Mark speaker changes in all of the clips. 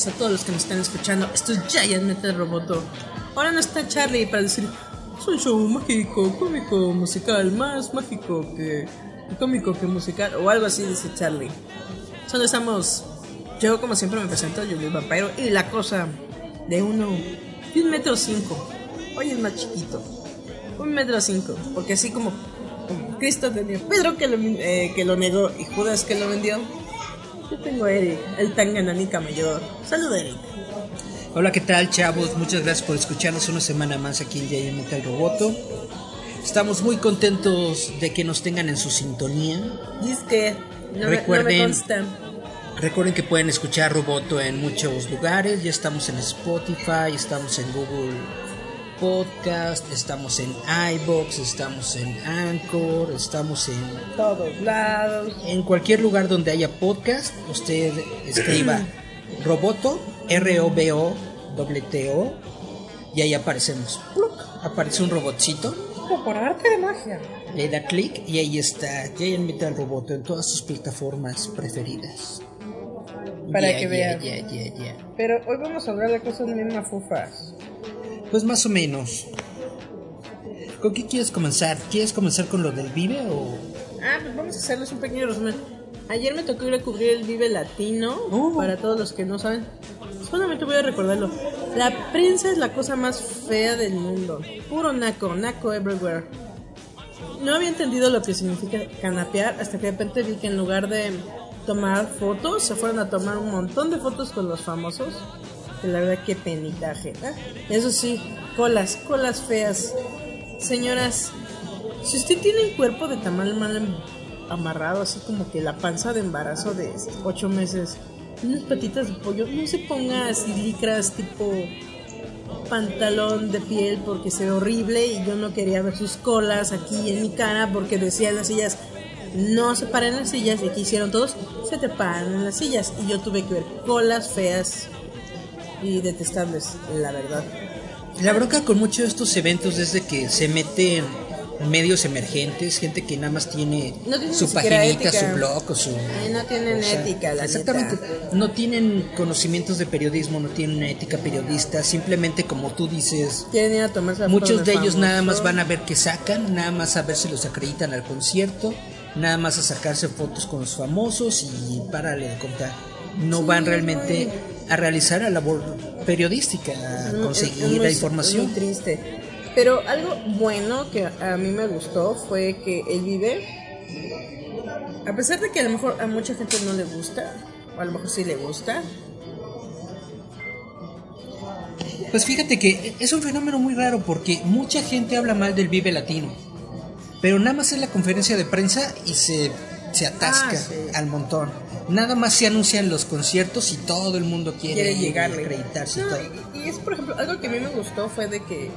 Speaker 1: Noches a todos los que nos están escuchando. Esto es Giant Metal Roboto. Ahora no está Charlie para decir, soy show mágico, cómico, musical, más mágico que cómico que musical, o algo así, dice Charlie. Solo estamos, yo como siempre me presento, Julio Vampiro, y la cosa de uno, de un metro cinco. Hoy es más chiquito, un metro cinco, porque así como, como Cristo tenía Pedro que lo, eh, que lo negó y Judas que lo vendió. Yo tengo a Eric, el tangananica mayor. Salud, Eric.
Speaker 2: Hola, ¿qué tal, chavos? Muchas gracias por escucharnos una semana más aquí en Giant Metal Roboto. Estamos muy contentos de que nos tengan en su sintonía.
Speaker 1: Y es que no, me- no me
Speaker 2: Recuerden-
Speaker 1: consta.
Speaker 2: Recuerden que pueden escuchar Roboto en muchos lugares. Ya estamos en Spotify, estamos en Google Podcast, estamos en iBox, estamos en Anchor, estamos en
Speaker 1: todos lados.
Speaker 2: En cualquier lugar donde haya podcast, usted escriba Roboto, R-O-B-O-T-O, y ahí aparecemos. ¡Pluc! Aparece un robotcito,
Speaker 1: Como por arte de magia.
Speaker 2: le da clic y ahí está Giant Metal Roboto en todas sus plataformas preferidas.
Speaker 1: Para que vean.
Speaker 2: ya, ya.
Speaker 1: Pero hoy vamos a hablar de cosas bien mafufas.
Speaker 2: Pues más o menos. ¿Con qué quieres comenzar? ¿Quieres comenzar con lo del Vive o...?
Speaker 1: Ah, pues vamos a hacerles un pequeño resumen. Ayer me tocó ir a cubrir el Vive Latino.
Speaker 2: Oh.
Speaker 1: Para todos los que no saben. Solamente voy a recordarlo. La prensa es la cosa más fea del mundo. Puro naco, naco everywhere. No había entendido lo que significa canapear hasta que de repente vi que en lugar de tomar fotos, se fueron a tomar un montón de fotos con los famosos. Que la verdad que penitaje. ¿eh? Eso sí, colas, colas feas. Señoras, si usted tiene un cuerpo de tamal mal amarrado, así como que la panza de embarazo de 8 meses, unas patitas de pollo, no se ponga así licras tipo pantalón de piel porque se ve horrible y yo no quería ver sus colas aquí en mi cara porque decían las sillas no se paren las sillas y aquí hicieron todos se te paran las sillas y yo tuve que ver colas feas y detestables la verdad
Speaker 2: La bronca con muchos de estos eventos es de que se meten medios emergentes, gente que nada más tiene
Speaker 1: No
Speaker 2: su paginita,
Speaker 1: ética.
Speaker 2: su blog o su...
Speaker 1: Ay, no tienen
Speaker 2: o sea,
Speaker 1: ética la
Speaker 2: Exactamente.
Speaker 1: neta.
Speaker 2: No tienen conocimientos de periodismo, no tienen una ética periodista, simplemente como tú dices,
Speaker 1: quieren ir a tomarse la foto
Speaker 2: muchos de ellos nada más van a ver qué sacan, nada más a ver si los acreditan al concierto, nada más a sacarse fotos con los famosos y párale de contar. No van realmente a realizar la labor periodística, a
Speaker 1: es-
Speaker 2: conseguir
Speaker 1: es muy-
Speaker 2: la información.
Speaker 1: muy triste. Pero algo bueno que a mí me gustó fue que el Vive, a pesar de que a lo mejor a mucha gente no le gusta, o a lo mejor sí le gusta,
Speaker 2: Pues fíjate que es un fenómeno muy raro porque mucha gente habla mal del Vive Latino, pero nada más es la conferencia de prensa y se, se atasca
Speaker 1: Ah, sí.
Speaker 2: al montón. Nada más se anuncian los conciertos y todo el mundo quiere,
Speaker 1: quiere
Speaker 2: ir y
Speaker 1: llegarle.
Speaker 2: acreditarse y
Speaker 1: No,
Speaker 2: todo.
Speaker 1: y, y es, por ejemplo, algo que a mí me gustó fue de que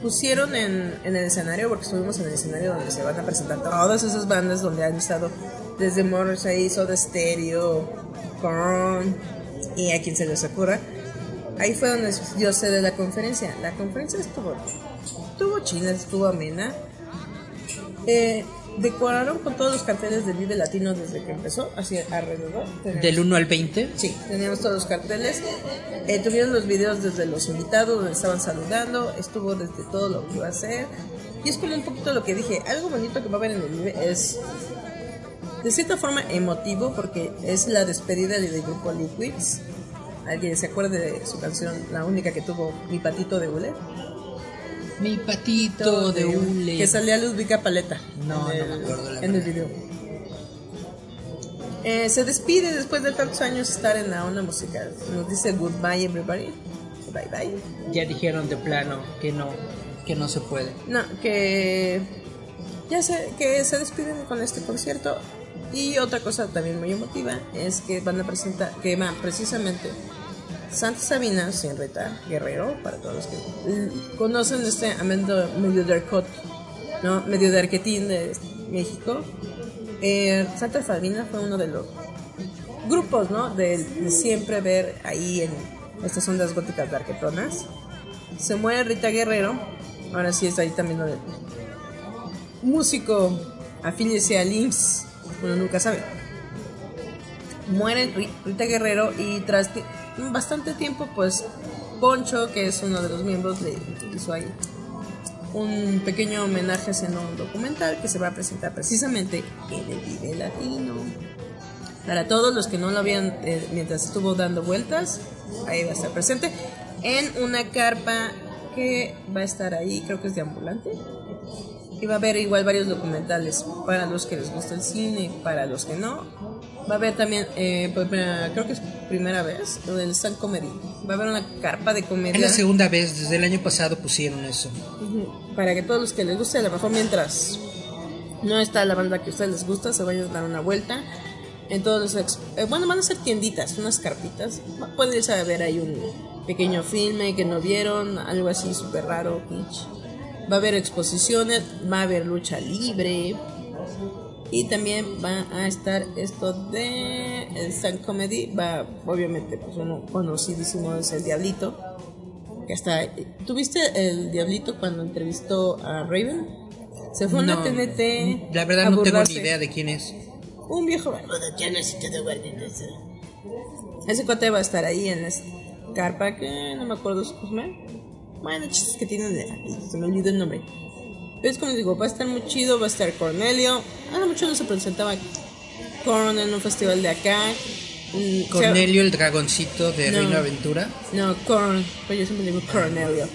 Speaker 1: pusieron en, en el escenario, porque estuvimos en el escenario donde se van a presentar todas esas bandas donde han estado desde Morrissey, Soda Stereo, Korn y a quien se les ocurra. Ahí fue donde yo sé de la conferencia. La conferencia estuvo, estuvo china, estuvo amena. Eh, decoraron con todos los carteles del Vive Latino desde que empezó, así alrededor. Tenemos-
Speaker 2: Del 1 al 20.
Speaker 1: Sí, teníamos todos los carteles. Eh, tuvieron los videos desde los invitados donde estaban saludando. Estuvo desde todo lo que iba a hacer. Y es un poquito lo que dije. Algo bonito que va a haber en el Vive es de cierta forma emotivo porque es la despedida del grupo Liquids. Alguien se acuerde de su canción, la única que tuvo Mi Patito de Hule.
Speaker 2: Mi patito de hule.
Speaker 1: Que salía Ludwika Paleta.
Speaker 2: No,
Speaker 1: en
Speaker 2: no
Speaker 1: el,
Speaker 2: me acuerdo, la
Speaker 1: En el
Speaker 2: verdad.
Speaker 1: video. Eh, se despide después de tantos años estar en la onda musical. Nos dice goodbye everybody. Bye bye.
Speaker 2: Ya dijeron de plano que no, que no se puede.
Speaker 1: No, que ya se, que se despiden con este concierto. Y otra cosa también muy emotiva es que van a presentar, que van precisamente Santa Sabina, Rita Guerrero, para todos los que conocen este amendo medio de arcot, ¿no? medio de arquetín de México. Eh, Santa Sabina fue uno de los grupos, ¿no? De, siempre ver ahí en estas ondas góticas de arquetonas. Se muere Rita Guerrero, ahora sí está ahí también lo de músico, afíliese al IMSS, uno nunca sabe. Muere Rita Guerrero y tras bastante tiempo, pues Poncho, que es uno de los miembros, le hizo ahí un pequeño homenaje haciendo un documental que se va a presentar precisamente en el Vive Latino. Para todos los que no lo habían eh, mientras estuvo dando vueltas, ahí va a estar presente en una carpa que va a estar ahí, creo que es de ambulante. Y va a haber igual varios documentales para los que les gusta el cine, para los que no. Va a haber también, eh, creo que es primera vez, el stand comedy. Va a haber una carpa de comedia.
Speaker 2: Es la segunda vez, desde el año pasado pusieron eso.
Speaker 1: Para que todos los que les guste, a lo mejor mientras no está la banda que a ustedes les gusta, se vayan a dar una vuelta. En todos los eh, bueno, van a ser tienditas, unas carpitas. Pueden irse a ver ahí un pequeño filme que no vieron, algo así súper raro, Va a haber exposiciones, va a haber lucha libre. Y también va a estar esto de el stand comedy. Va, obviamente, pues uno conocidísimo es el Diablito. Que está. ¿Tuviste el Diablito cuando entrevistó a Raven? Se fue a una TNT.
Speaker 2: La verdad, no tengo ni idea de quién es.
Speaker 1: Un viejo Ese cote va a estar ahí en esta carpa que no me acuerdo su Bueno, chistes que tienen. Se me olvidó el nombre. Es como digo, va a estar muy chido, va a estar Cornelio. Ah, mucho no se presentaba Corn en un festival de acá.
Speaker 2: Mm, Cornelio, el dragoncito de Reino Aventura.
Speaker 1: No, Corn, pues yo siempre digo Cornelio.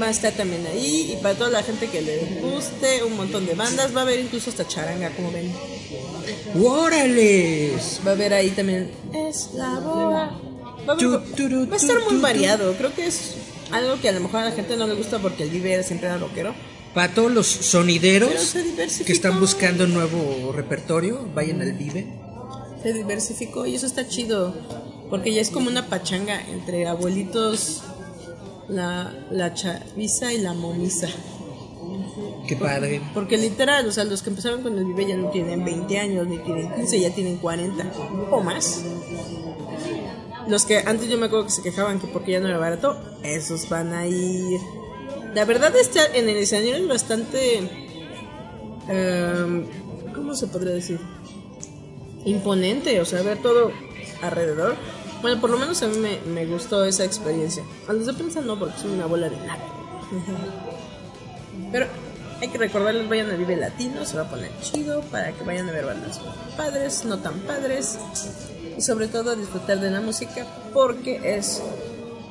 Speaker 1: Va a estar también ahí y para toda la gente que le guste, un montón de bandas. Va a haber incluso hasta charanga, como ven.
Speaker 2: ¡Órales!
Speaker 1: Va a haber ahí también. Es la boda. Va a, estar muy variado. Creo que es algo que a lo mejor a la gente no le gusta porque el Vive siempre era rockero.
Speaker 2: Para todos los sonideros que están buscando un nuevo repertorio, vayan al Vive.
Speaker 1: Se diversificó y eso está chido. Porque ya es como una pachanga entre abuelitos, la, la chaviza y la momisa.
Speaker 2: Qué padre.
Speaker 1: Porque, literal, o sea, los que empezaron con el Vive ya no tienen 20 años, ni tienen 15, ya tienen 40 o más. Los que antes yo me acuerdo que se quejaban que porque ya no era barato, esos van a ir la verdad está en el escenario es bastante... Em, ¿Cómo se podría decir? Imponente, o sea, ver todo alrededor. Bueno, por lo menos a mí me, gustó esa experiencia. A los de prensa no, porque soy una bola de nada. Pero hay que recordarles, vayan a Vive Latino, se va a poner chido para que vayan a ver bandas padres, no tan padres. Y sobre todo a disfrutar de la música porque es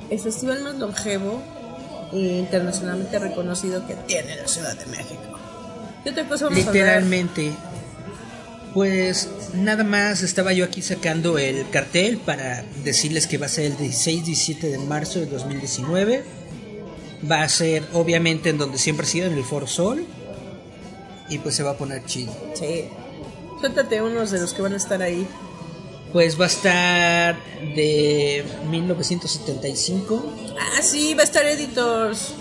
Speaker 1: el festival más longevo internacionalmente reconocido que tiene la Ciudad de México. ¿Qué te pasó?
Speaker 2: Literalmente. Pues nada más estaba yo aquí sacando el cartel para decirles que va a ser el 16-17 de marzo de 2019. Va a ser obviamente en donde siempre ha sido, en el Foro Sol. Y pues se va a poner chido.
Speaker 1: Sí. Suéltate unos de los que van a estar ahí
Speaker 2: pues va a estar de 1975.
Speaker 1: Ah, sí, va a estar Editors.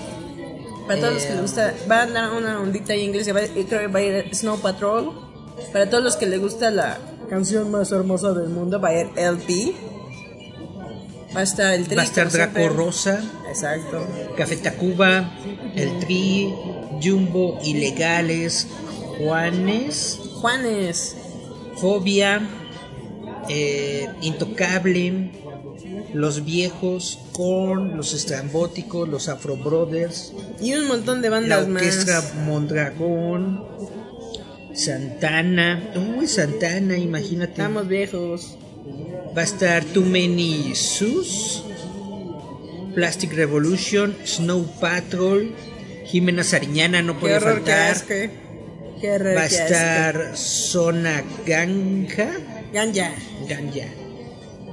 Speaker 1: Para todos los que les gusta, va a dar una ondita ahí inglesa, va, va a ir Snow Patrol. Para todos los que les gusta la canción más hermosa del mundo, va a ir LP. Va a estar el Tri.
Speaker 2: Va a estar Draco Rosa.
Speaker 1: Exacto.
Speaker 2: Café Tacuba, el Tri, Jumbo, Ilegales, Juanes.
Speaker 1: Juanes.
Speaker 2: Fobia eh, Intocable, Los Viejos, Korn, Los Estrambóticos, Los Afro Brothers.
Speaker 1: Y un montón de bandas
Speaker 2: la Orquestra Mondragón, Santana. Uy, Santana, imagínate.
Speaker 1: Estamos viejos.
Speaker 2: Va a estar Too Many Sus, Plastic Revolution, Snow Patrol, Jimena Sariñana, no puede faltar. Va a estar Zona Ganja
Speaker 1: Ganja.
Speaker 2: Ganja.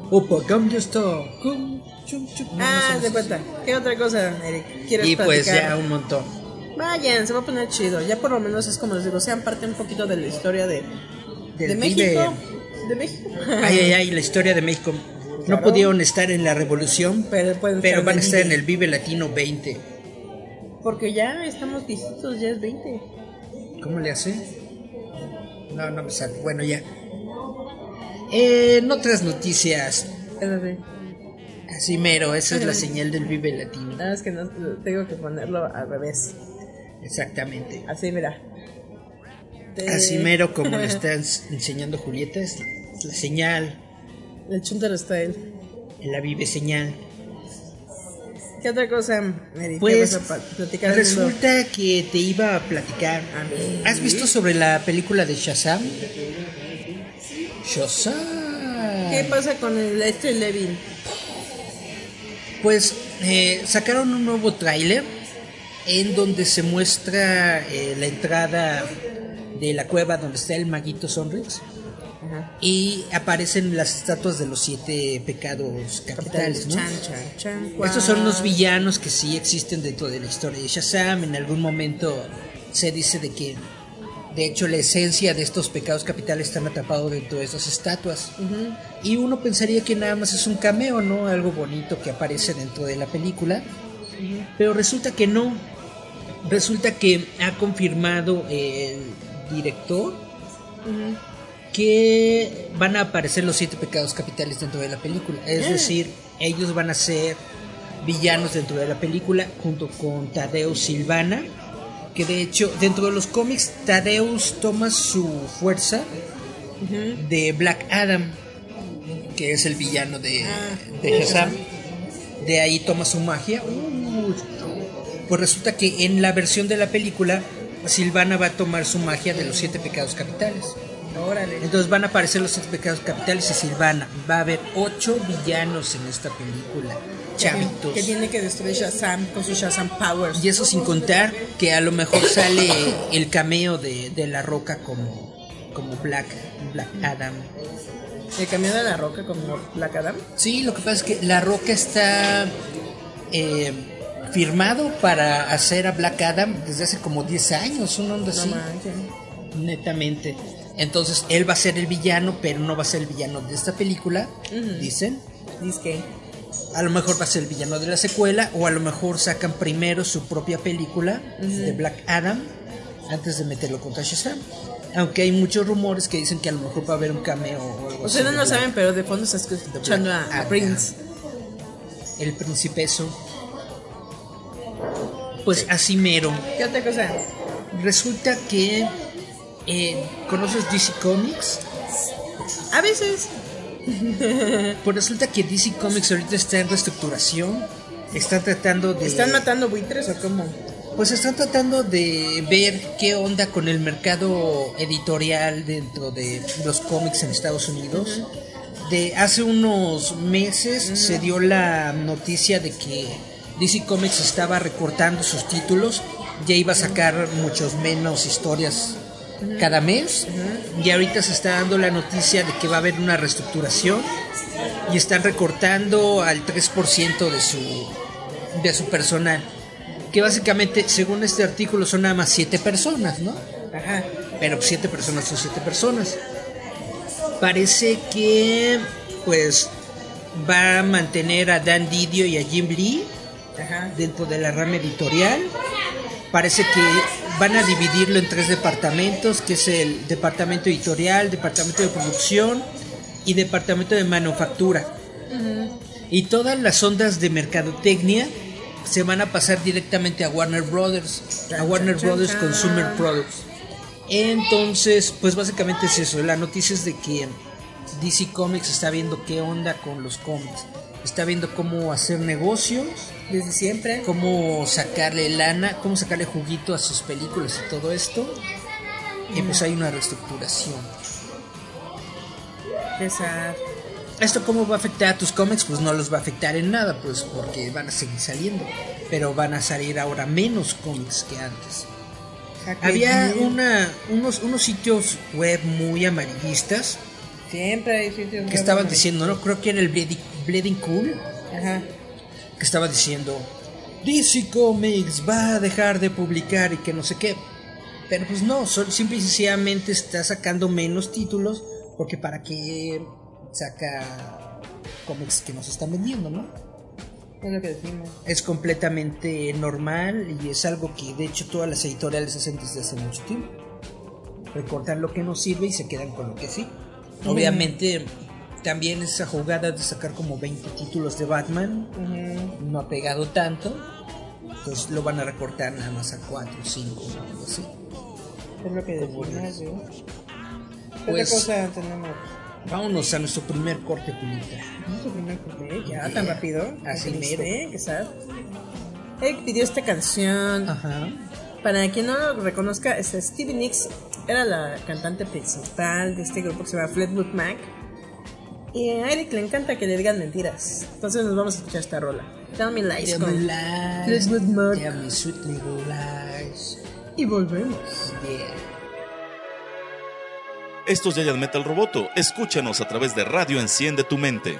Speaker 2: Opa, Ganja está. Cum, chum, chum. No,
Speaker 1: Ah, de
Speaker 2: no sé.
Speaker 1: cuenta. ¿Qué otra cosa, Eric? ¿Quieres
Speaker 2: Y pues ya un montón.
Speaker 1: Vayan, se va a poner chido. Ya por lo menos es como les digo, sean parte un poquito de la historia de, de México. De México.
Speaker 2: Ay, ay, ay, la historia de México. No pudieron estar en la revolución,
Speaker 1: Pero, pueden
Speaker 2: pero van a estar en el Vive Latino 20.
Speaker 1: Porque ya estamos viejitos, ya es 20.
Speaker 2: ¿Cómo le hace? No, no me sale. Bueno, ya. Eh, en otras noticias, así mero, esa es la señal del Vive Latino.
Speaker 1: Nada más que no tengo que ponerlo al revés.
Speaker 2: Exactamente.
Speaker 1: Así, mira. Te-
Speaker 2: Así mero como le está ens- enseñando Julieta, es la señal,
Speaker 1: El Chuntaro Style.
Speaker 2: la Vive señal.
Speaker 1: ¿Qué otra cosa, Mary?
Speaker 2: Pues
Speaker 1: ¿Qué vas a pa- platicar
Speaker 2: resulta que te iba a platicar. ¿Has visto sobre la película de Shazam? Shazam.
Speaker 1: ¿Qué pasa con el este Levin?
Speaker 2: Pues eh, sacaron un nuevo tráiler en donde se muestra eh, la entrada de la cueva donde está el maguito Sonrix
Speaker 1: Ajá.
Speaker 2: y aparecen las estatuas de los siete pecados capitales, ¿no?
Speaker 1: Chan, chan, chan,
Speaker 2: Estos son los villanos que sí existen dentro de la historia de Shazam. En algún momento se dice de que, de hecho, la esencia de estos pecados capitales están atrapados dentro de esas estatuas. Y uno pensaría que nada más es un cameo, ¿no? Algo bonito que aparece dentro de la película. Pero resulta que no. Resulta que ha confirmado el director que van a aparecer los siete pecados capitales dentro de la película. Es
Speaker 1: Ah.
Speaker 2: decir, ellos van a ser villanos dentro de la película junto con Tadeus Silvana. Que de hecho, dentro de los cómics, Tadeus toma su fuerza de Black Adam, que es el villano de,
Speaker 1: Ah,
Speaker 2: de Shazam. De ahí toma su magia. Uh, pues resulta que en la versión de la película, Silvana va a tomar su magia de los siete pecados capitales.
Speaker 1: Órale.
Speaker 2: Entonces van a aparecer los siete pecados capitales y Silvana. Va a haber ocho villanos en esta película. Chavitos.
Speaker 1: Que tiene que destruir Shazam con sus Shazam Powers.
Speaker 2: Y eso sin contar que a lo mejor sale el cameo de, de La Roca como, como Black, Black Adam.
Speaker 1: ¿El camión de la roca como Black Adam?
Speaker 2: Sí, lo que pasa es que La Roca está eh, firmado para hacer a Black Adam desde hace como 10 años, un onda
Speaker 1: No
Speaker 2: así, netamente. Entonces él va a ser el villano, pero no va a ser el villano de esta película,
Speaker 1: Ujú.
Speaker 2: dicen.
Speaker 1: Dice que.
Speaker 2: A lo mejor va a ser el villano de la secuela, o a lo mejor sacan primero su propia película de Black Adam antes de meterlo contra Shazam. Aunque hay muchos rumores que dicen que a lo mejor va a haber un cameo o algo
Speaker 1: Ustedes
Speaker 2: así
Speaker 1: no lo saben, pero de fondo está escuchando a, a. Prince.
Speaker 2: El principeso. Pues así mero.
Speaker 1: ¿Qué otra cosa?
Speaker 2: Resulta que. eh, ¿Conoces DC Comics?
Speaker 1: A veces.
Speaker 2: Pues resulta que DC Comics ahorita está en reestructuración. Están tratando de.
Speaker 1: ¿Están matando buitres o cómo?
Speaker 2: Pues están tratando de ver qué onda con el mercado editorial dentro de los cómics en Estados Unidos. De hace unos meses se dio la noticia de que DC Comics estaba recortando sus títulos, ya iba a sacar muchos menos historias cada mes y ahorita se está dando la noticia de que va a haber una reestructuración y están recortando al 3% de su de su personal que básicamente según este artículo son nada más 7 personas, ¿no?
Speaker 1: Ajá.
Speaker 2: Pero 7 personas son 7 personas. Parece que pues va a mantener a Dan Didio y a Jim Lee
Speaker 1: Ajá.
Speaker 2: dentro de la rama editorial. Parece que van a dividirlo en tres departamentos, que es el departamento editorial, departamento de producción y departamento de manufactura. Y todas las ondas de mercadotecnia se van a pasar directamente a Warner Brothers, a Warner Brothers. Consumer Products. Entonces, pues básicamente es eso. La noticia es de que DC Comics está viendo qué onda con los cómics. Está viendo cómo hacer negocios,
Speaker 1: Desde siempre.
Speaker 2: cómo sacarle lana, cómo sacarle juguito a sus películas y todo esto. Y pues hay una reestructuración.
Speaker 1: Sad.
Speaker 2: ¿Esto cómo va a afectar a tus cómics? Pues no los va a afectar en nada, pues porque van a seguir saliendo. Pero van a salir ahora menos cómics que antes.
Speaker 1: Ja, qué
Speaker 2: Había una, unos, unos sitios web muy amarillistas
Speaker 1: Siempre hay sitios.
Speaker 2: que estaban diciendo, ¿no? Creo que era el Bleeding, Bleeding Cool,
Speaker 1: Ajá.
Speaker 2: Que estaba diciendo, DC Comics va a dejar de publicar y que no sé qué. Pero pues no, simple y sencillamente está sacando menos títulos porque para qué saca cómics que nos están vendiendo, ¿no?
Speaker 1: Es lo que decimos.
Speaker 2: Es completamente normal y es algo que de hecho todas las editoriales hacen desde hace mucho tiempo. Recortar lo que no sirve y se quedan con lo que sí. Obviamente también esa jugada de sacar como 20 títulos de Batman
Speaker 1: Ujú.
Speaker 2: no ha pegado tanto. Entonces lo van a recortar nada más a 4 o 5 o algo así.
Speaker 1: Es lo que decimos. ¿Qué
Speaker 2: Pues-
Speaker 1: otra cosa tenemos?
Speaker 2: Vámonos a nuestro primer corte pulita.
Speaker 1: ¿No es su primer cumple? ¿Ya?
Speaker 2: Ya.
Speaker 1: ¿Tan rápido?
Speaker 2: Así
Speaker 1: ¿Qué
Speaker 2: mero.
Speaker 1: ¿Qué sad? Eric pidió esta canción.
Speaker 2: Ajá.
Speaker 1: Para quien no lo reconozca, este Stevie Nicks era la cantante principal de este grupo que se llama Fleetwood Mac. Y a Eric le encanta que le digan mentiras. Entonces nos vamos a escuchar esta rola. Tell Me Lies.
Speaker 2: Tell
Speaker 1: con-
Speaker 2: me lies. Tell me sweet little lies.
Speaker 1: Y volvemos.
Speaker 2: Yeah.
Speaker 3: Esto es Giant Metal Roboto. Escúchanos a través de Radio Enciende tu Mente.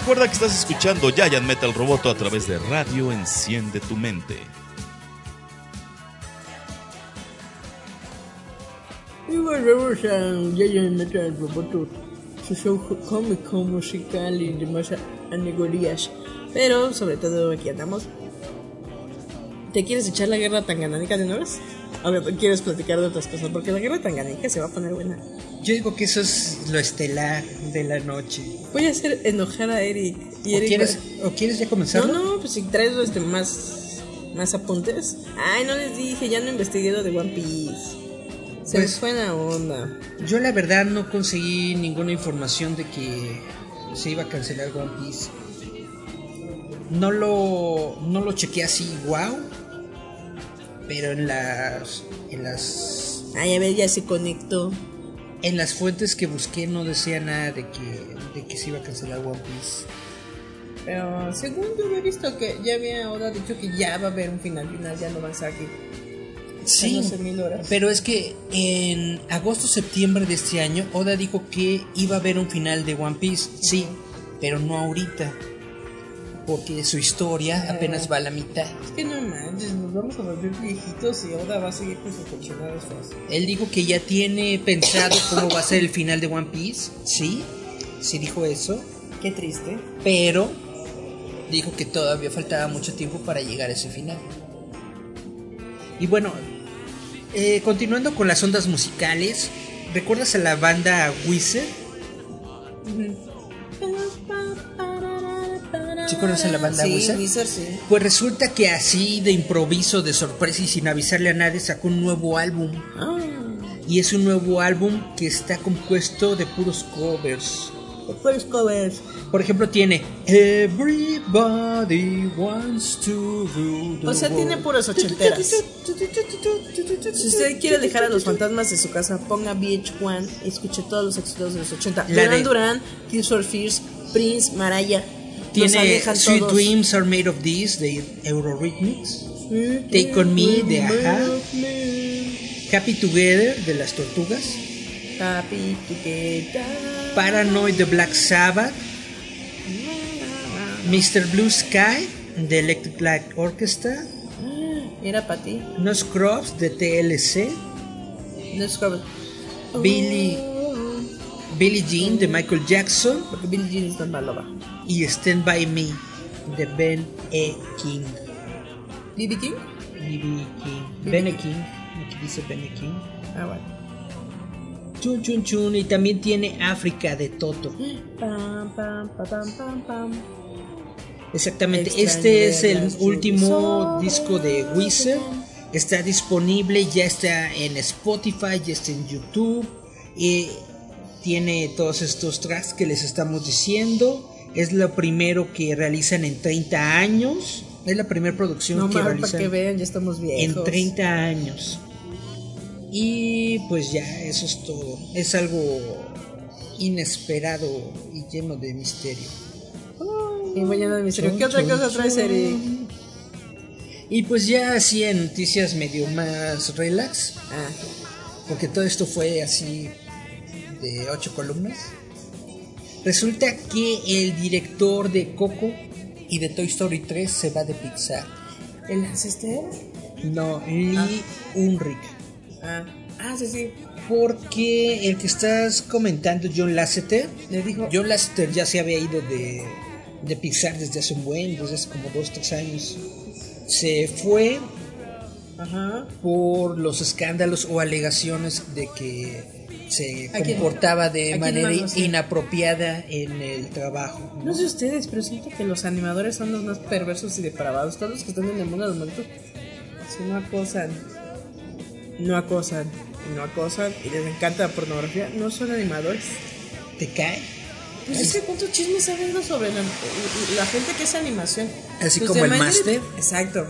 Speaker 3: Recuerda que estás escuchando Giant Metal Roboto a través de Radio Enciende tu Mente.
Speaker 1: Y volvemos a Giant Metal Roboto, su show cómico, musical y demás alegorías. Pero sobre todo aquí andamos. ¿Te quieres echar la guerra tan ganánica de una vez? O que quieres platicar de otras cosas, porque la guerra tanganica se va a poner buena.
Speaker 2: Yo digo que eso es lo estelar de la noche.
Speaker 1: Voy a hacer enojar a Eric. Y
Speaker 2: ¿O
Speaker 1: Eric
Speaker 2: quieres,
Speaker 1: va-
Speaker 2: ¿O quieres ya
Speaker 1: No,
Speaker 2: comenzarlo?
Speaker 1: no, pues si traes este, más, más apuntes. Ay, no les dije, ya no investigué lo de One Piece. Se
Speaker 2: Pues-
Speaker 1: les fue la onda.
Speaker 2: Yo la verdad no conseguí ninguna información de que se iba a cancelar One Piece. No lo, no lo chequeé así, wow. Pero en las, en las,
Speaker 1: Ay, a ver, ya se conectó.
Speaker 2: en las fuentes que busqué no decía nada de que, de que se iba a cancelar One Piece.
Speaker 1: Pero según yo había visto que ya había Oda dicho que ya va a haber un final, final ya no van a salir.
Speaker 2: Sí,
Speaker 1: horas.
Speaker 2: pero es que en agosto-septiembre de este año Oda dijo que iba a haber un final de One Piece, sí, pero no ahorita, porque su historia apenas va a la mitad.
Speaker 1: Es que no manches, nos vamos a volver viejitos y Oda va a seguir con sus cochinadas.
Speaker 2: Él dijo que ya tiene pensado cómo va a ser el final de One Piece, sí, sí dijo eso,
Speaker 1: Qué triste.
Speaker 2: pero dijo que todavía faltaba mucho tiempo para llegar a ese final. Y bueno, eh, continuando con las ondas musicales, ¿recuerdas a la banda Wizard? ¿Sí conoces la banda
Speaker 1: sí,
Speaker 2: Wizard?
Speaker 1: Wizard, sí.
Speaker 2: Pues resulta que así de improviso, de sorpresa y sin avisarle a nadie sacó un nuevo álbum.
Speaker 1: Ah,
Speaker 2: Y es un nuevo álbum que está compuesto de puros covers.
Speaker 1: First covers.
Speaker 2: Por ejemplo, tiene Everybody wants to rule the
Speaker 1: O sea, tiene puras ochenteras. Si usted quiere dejar a los fantasmas de su casa, ponga VH1 y escuche todos los éxitos de los 80.
Speaker 2: La
Speaker 1: Duran
Speaker 2: de-
Speaker 1: Duran, Tears for Fears, Prince, Mariah.
Speaker 2: Tiene Sweet
Speaker 1: todos.
Speaker 2: Dreams Are Made of This de Eurythmics. Take On Me de Aja. Happy Together de las Tortugas.
Speaker 1: Happy together.
Speaker 2: Paranoid de Black Sabbath. Mr. Blue Sky de Electric Light Orchestra.
Speaker 1: Era para ti.
Speaker 2: No Scrubs de TLC.
Speaker 1: No Scrubs.
Speaker 2: Billy, Billie Jean de Michael Jackson.
Speaker 1: Porque Billie Jean es tan maloba.
Speaker 2: Y Stand By Me de Ben E. King.
Speaker 1: ¿B.B. King?
Speaker 2: B.B. King. Ben E. King. Aquí dice Ben E. King.
Speaker 1: Ah, bueno.
Speaker 2: Chun chun chun. Y también tiene África de Toto.
Speaker 1: Pam, pam.
Speaker 2: Exactamente. Este es el último disco de Wizard. Está disponible, ya está en Spotify, ya está en YouTube. Y tiene todos estos tracks que les estamos diciendo. Es lo primero que realizan en 30 años. Es la primera producción
Speaker 1: No
Speaker 2: que
Speaker 1: más para
Speaker 2: realizan
Speaker 1: que vean, ya estamos viejos.
Speaker 2: en 30 años. Y pues ya, eso es todo. Es algo inesperado y lleno de misterio.
Speaker 1: Y mañana de misterio. ¿Qué otra cosa traes, Eric?
Speaker 2: Y pues ya así en noticias medio más relax,
Speaker 1: Ah,
Speaker 2: porque todo esto fue así de ocho columnas. Resulta que el director de Coco y de Toy Story 3 se va de Pixar.
Speaker 1: ¿el ancestor?
Speaker 2: No, Lee Unrich.
Speaker 1: Ah, ah, sí, sí.
Speaker 2: Porque el que estás comentando, John Lasseter,
Speaker 1: Le dijo.
Speaker 2: John Lasseter ya se había ido de, de Pixar desde hace un buen, desde hace como dos, tres años. Se fue
Speaker 1: Ajá.
Speaker 2: por los escándalos o alegaciones de que se comportaba
Speaker 1: ¿A
Speaker 2: de manera
Speaker 1: más,
Speaker 2: inapropiada en el trabajo.
Speaker 1: No sé ustedes, pero siento que los animadores son los más perversos y depravados. Todos los que están en el mundo de los muertos, si no acosan, no acosan, y no acosan, y les encanta la pornografía, no son animadores.
Speaker 2: ¿Te cae?
Speaker 1: Pues es que cuántos chismes sabiendo sobre la, la gente que es animación.
Speaker 2: Así
Speaker 1: Pues
Speaker 2: como el máster.
Speaker 1: Exacto.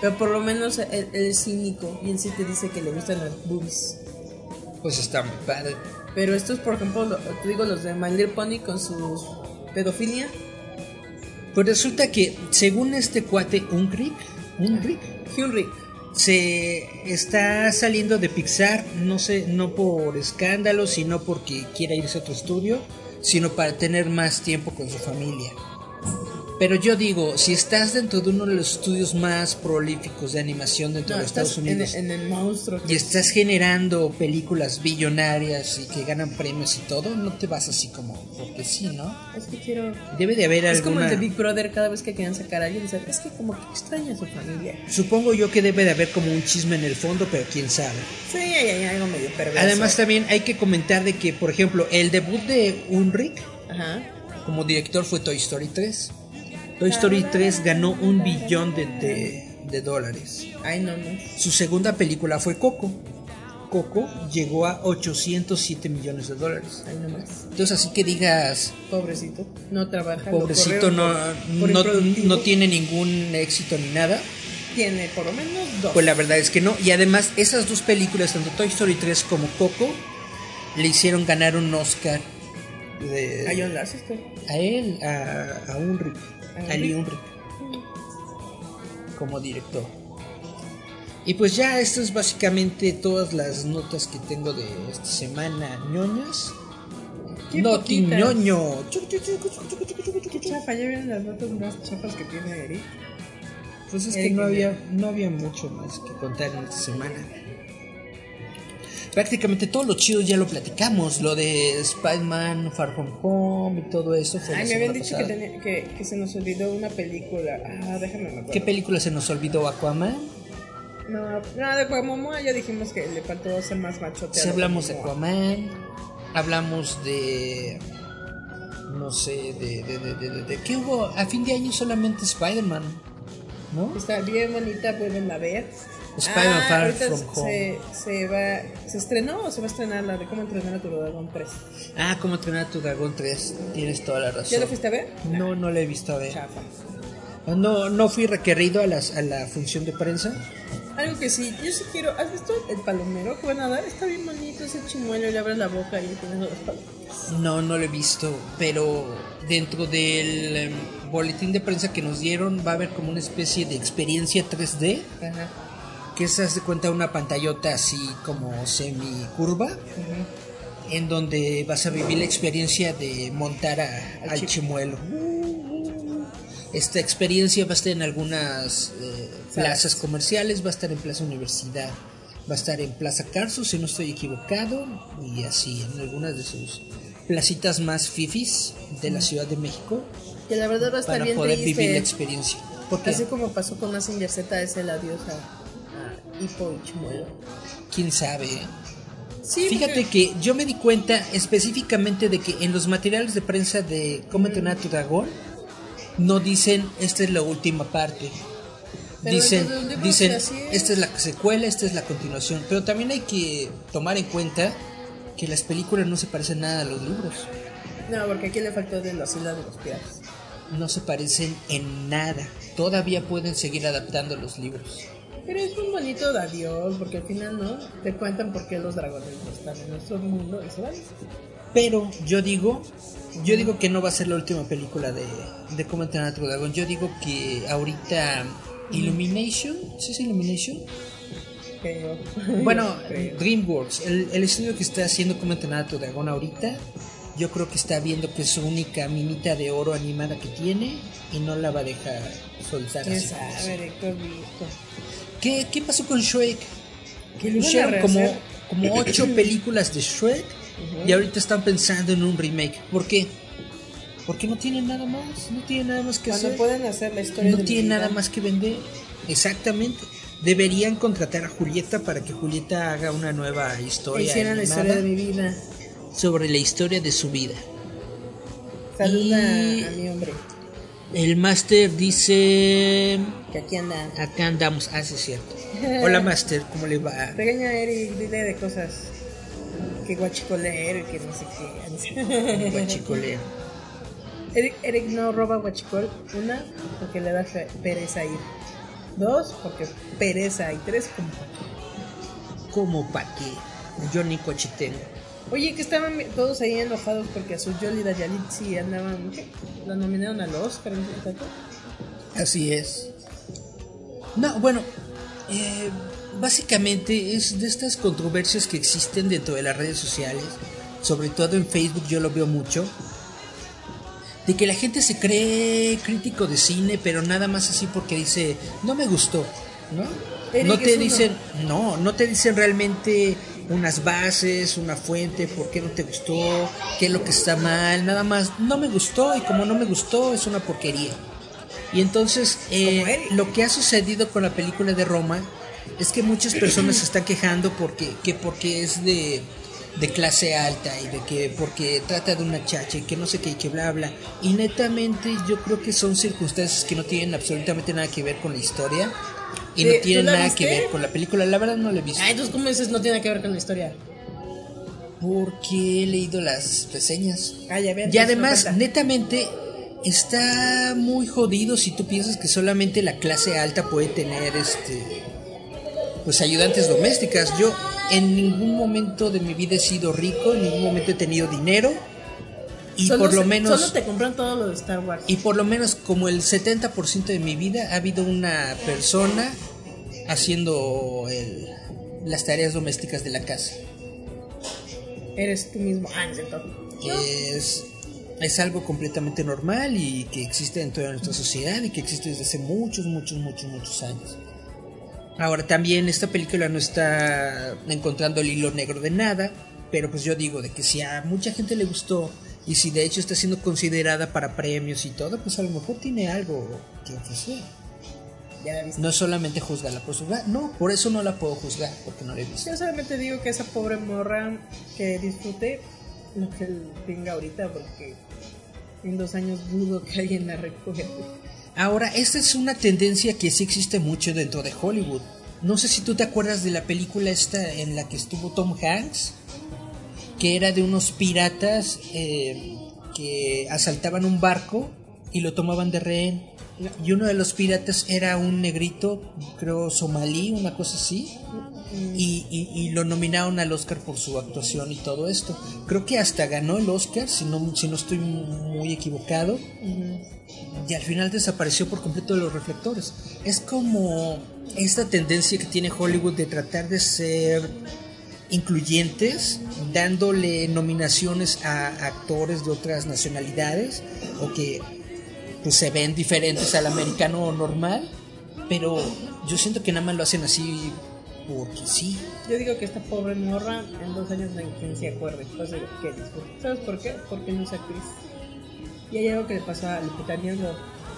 Speaker 1: Pero por lo menos él es cínico y él sí te dice que le gustan las boobies.
Speaker 2: Pues está muy padre.
Speaker 1: Pero estos, por ejemplo, lo- te digo los de My Little Pony con su pedofilia.
Speaker 2: Pues resulta que, según este cuate Unkrich, Unkrich,
Speaker 1: Henry.
Speaker 2: se está saliendo de Pixar, no sé, no por escándalo, sino porque quiera irse a otro estudio, sino para tener más tiempo con su familia. Pero yo digo, si estás dentro de uno de los estudios más prolíficos de animación dentro
Speaker 1: No,
Speaker 2: de
Speaker 1: estás
Speaker 2: Estados Unidos
Speaker 1: En, en el monstruo.
Speaker 2: y estás generando películas billonarias y que ganan premios y todo, no te vas así como porque sí, ¿no?
Speaker 1: Es que quiero.
Speaker 2: Debe de haber
Speaker 1: Es como
Speaker 2: alguna
Speaker 1: el de Big Brother, cada vez que quieran sacar a alguien, dicen, es que como que extraña a su familia.
Speaker 2: Supongo yo que debe de haber como un chisme en el fondo, pero quién sabe.
Speaker 1: Sí, hay, hay algo medio perverso.
Speaker 2: Además también hay que comentar de que, por ejemplo, el debut de
Speaker 1: Ajá.
Speaker 2: como director fue Toy Story 3. Toy Story 3 ganó un billón de, de- de dólares.
Speaker 1: Ay, no, no.
Speaker 2: Su segunda película fue Coco. Coco llegó a 807 millones de dólares.
Speaker 1: Ay, no más.
Speaker 2: Entonces así que digas,
Speaker 1: Pobrecito. No trabaja.
Speaker 2: pobrecito no,
Speaker 1: por-
Speaker 2: no, no tiene ningún éxito ni nada.
Speaker 1: Tiene por lo menos dos.
Speaker 2: Pues la verdad es que no. Y además esas dos películas, tanto Toy Story 3 como Coco, le hicieron ganar un Oscar de,
Speaker 1: A John Lasseter.
Speaker 2: a él, a, a Ulrich,
Speaker 1: ¿A
Speaker 2: a Lee Ulrich, como director. Y pues ya, esto es básicamente todas las notas que tengo de esta semana, ñoñas.
Speaker 1: Poquitas.
Speaker 2: ñoño.
Speaker 1: Chafa, ya vienen las notas más chafas que tiene Eric.
Speaker 2: Pues es que no había, no había mucho más que contar en esta semana. Prácticamente todo lo chido ya lo platicamos, lo de Spider-Man, Far From Home y todo eso. Fue la
Speaker 1: Ay, me habían dicho que, que, que se nos olvidó una película. Ah, déjame me.
Speaker 2: ¿Qué película se nos olvidó? Aquaman.
Speaker 1: No, no, de Aquamomoa ya dijimos que le faltó ser más machote.
Speaker 2: Si hablamos de Aquaman, hablamos de. No sé, de, de, de, de, ¿Qué hubo? A fin de año solamente Spider-Man, ¿no?
Speaker 1: Está bien bonita, pueden a ver.
Speaker 2: Spider-Man
Speaker 1: Ah,
Speaker 2: Far From
Speaker 1: se, se va, ¿Se estrenó o se va a estrenar la de cómo entrenar a tu dragón 3?
Speaker 2: Ah, ¿cómo entrenar a tu dragón 3? Tienes toda la razón.
Speaker 1: ¿Ya lo fuiste a ver?
Speaker 2: No, no la he visto a ver.
Speaker 1: Chafa.
Speaker 2: No, no fui requerido a, las, a la función de prensa.
Speaker 1: Algo que sí, yo sí quiero. ¿Has visto el palomero que van a dar? Está bien bonito ese chimuelo, le abres la boca y tienes los palomeros.
Speaker 2: No, no lo he visto, pero dentro del em, boletín de prensa que nos dieron va a haber como una especie de experiencia 3D,
Speaker 1: Ajá.
Speaker 2: Que se hace cuenta una pantallota así como semi curva, en donde vas a vivir la experiencia de montar a-
Speaker 1: Al
Speaker 2: al
Speaker 1: chi-
Speaker 2: chimuelo. Esta experiencia va a estar en algunas eh, plazas comerciales, va a estar en Plaza Universidad, va a estar en Plaza Carso, si no estoy equivocado, y así en algunas de sus placitas más fifis de la Ciudad de México
Speaker 1: Que la verdad va a estar
Speaker 2: para
Speaker 1: bien
Speaker 2: poder
Speaker 1: triste.
Speaker 2: vivir la experiencia. Porque
Speaker 1: Así como pasó con Massinger Z, es el adiós a, a Hippo y Chimuelo.
Speaker 2: quién sabe.
Speaker 1: Sí,
Speaker 2: Fíjate
Speaker 1: porque-
Speaker 2: que yo me di cuenta específicamente de que en los materiales de prensa de Cómo entrenar a tu dragón no dicen esta es la última parte.
Speaker 1: Pero
Speaker 2: dicen, dicen esta es la secuela, esta es la continuación. Pero también hay que tomar en cuenta que las películas no se parecen nada a los libros.
Speaker 1: No, porque aquí le faltó de la isla de los piratas.
Speaker 2: No se parecen en nada. Todavía pueden seguir adaptando los libros.
Speaker 1: Pero es un bonito de adiós, porque al final, ¿no? Te cuentan por qué los dragones no están en nuestro mundo y se van.
Speaker 2: Pero yo digo, yo digo que no va a ser la última película de, de Cómo entrenar a tu dragón. Yo digo que ahorita Illumination, ¿sí es Illumination?
Speaker 1: Creo.
Speaker 2: Bueno,
Speaker 1: Creo.
Speaker 2: DreamWorks, el, el estudio que está haciendo Cómo entrenar a tu dragón ahorita, yo creo que está viendo que es su única minita de oro animada que tiene y no la va a dejar soltar
Speaker 1: ¿Quién
Speaker 2: así.
Speaker 1: sabe, Héctor?
Speaker 2: ¿Qué, ¿Qué pasó con Shrek?
Speaker 1: Que
Speaker 2: Hicieron como, como ocho películas de Shrek y ahorita están pensando en un remake. ¿Por qué? Porque no tienen nada más, no tienen nada más que
Speaker 1: Cuando
Speaker 2: hacer.
Speaker 1: pueden hacer la historia
Speaker 2: No tienen nada más que vender. Exactamente. Deberían contratar a Julieta para que Julieta haga una nueva historia
Speaker 1: Hicieran la historia de mi vida.
Speaker 2: sobre la historia de su vida.
Speaker 1: Saluda
Speaker 2: Y-
Speaker 1: a mi hombre,
Speaker 2: El máster dice...
Speaker 1: que aquí anda.
Speaker 2: Acá andamos. Ah, sí, es cierto. Hola, máster, ¿cómo le va?
Speaker 1: A Eric, dile de cosas. Que guachicolero que no sé qué.
Speaker 2: Guachicoleo.
Speaker 1: Eric, Eric no roba guachicol. Una, porque le da pereza ir. Dos, porque pereza. Y tres, como.
Speaker 2: ¿Cómo pa' qué? Yo ni coche tengo.
Speaker 1: Oye, que estaban todos ahí enojados porque a su Yoli Dayalitzi andaban. ¿Qué? La nominaron al Oscar.
Speaker 2: Así es. No, bueno, eh, básicamente es de estas controversias que existen dentro de las redes sociales, sobre todo en Facebook yo lo veo mucho, de que la gente se cree crítico de cine, pero nada más así porque dice, no me gustó, ¿no?
Speaker 1: Eric
Speaker 2: no te
Speaker 1: uno.
Speaker 2: dicen, no, no te dicen realmente unas bases, una fuente, por qué no te gustó, qué es lo que está mal, nada más, no me gustó y como no me gustó es una porquería. Y entonces eh, lo que ha sucedido con la película de Roma es que muchas personas se están quejando porque, que porque es de, de clase alta y de que porque trata de una chacha y que no sé qué y que bla bla. Y netamente yo creo que son circunstancias que no tienen absolutamente nada que ver con la historia y no
Speaker 1: ¿tú
Speaker 2: tienen
Speaker 1: la
Speaker 2: nada
Speaker 1: viste?
Speaker 2: que ver con la película. La verdad no la he visto
Speaker 1: Ah, entonces, ¿cómo dices? No tiene que ver con la historia.
Speaker 2: porque he leído las reseñas.
Speaker 1: Ah, ya ves,
Speaker 2: Y
Speaker 1: entonces
Speaker 2: además,
Speaker 1: no
Speaker 2: netamente, está muy jodido si tú piensas que solamente la clase alta puede tener este pues ayudantes domésticas. Yo en ningún momento de mi vida he sido rico, en ningún momento he tenido dinero y
Speaker 1: Solo
Speaker 2: por lo
Speaker 1: se-
Speaker 2: menos
Speaker 1: Solo te compran todo lo de Star Wars.
Speaker 2: y por lo menos como el 70% de mi vida ha habido una persona haciendo el- las tareas domésticas de la casa.
Speaker 1: Eres tú mismo. Ah, no es
Speaker 2: es, es algo completamente normal y que existe dentro de nuestra sociedad y que existe desde hace muchos, muchos, muchos, muchos años. Ahora también esta película no está encontrando el hilo negro de nada, pero pues yo digo de que si a mucha gente le gustó y si de hecho está siendo considerada para premios y todo, pues a lo mejor tiene algo que ofrecer. No solamente juzgarla por su no, por eso no la puedo juzgar, porque no la he visto.
Speaker 1: Yo solamente digo que esa pobre morra que disfrute lo que tenga ahorita porque en dos años dudo que alguien la recuerde.
Speaker 2: Ahora, esta es una tendencia que sí existe mucho dentro de Hollywood. No sé si tú te acuerdas de la película esta en la que estuvo Tom Hanks, que era de unos piratas eh, que asaltaban un barco y lo tomaban de rehén. Y uno de los piratas era un negrito, creo somalí, una cosa así. Y, y- y lo nominaron al Oscar por su actuación y todo esto. Creo que hasta ganó el Oscar, si no, si no estoy muy equivocado y al final desapareció por completo de los reflectores. Es como esta tendencia que tiene Hollywood de tratar de ser incluyentes, dándole nominaciones a actores de otras nacionalidades o que pues se ven diferentes al americano normal, pero yo siento que nada más lo hacen así porque sí.
Speaker 1: Yo digo que esta pobre morra en dos años se acuerde pues, de que disfrute. ¿Sabes por qué? Porque no es actriz. Y hay algo que le pasó a Lupita Nyong'o.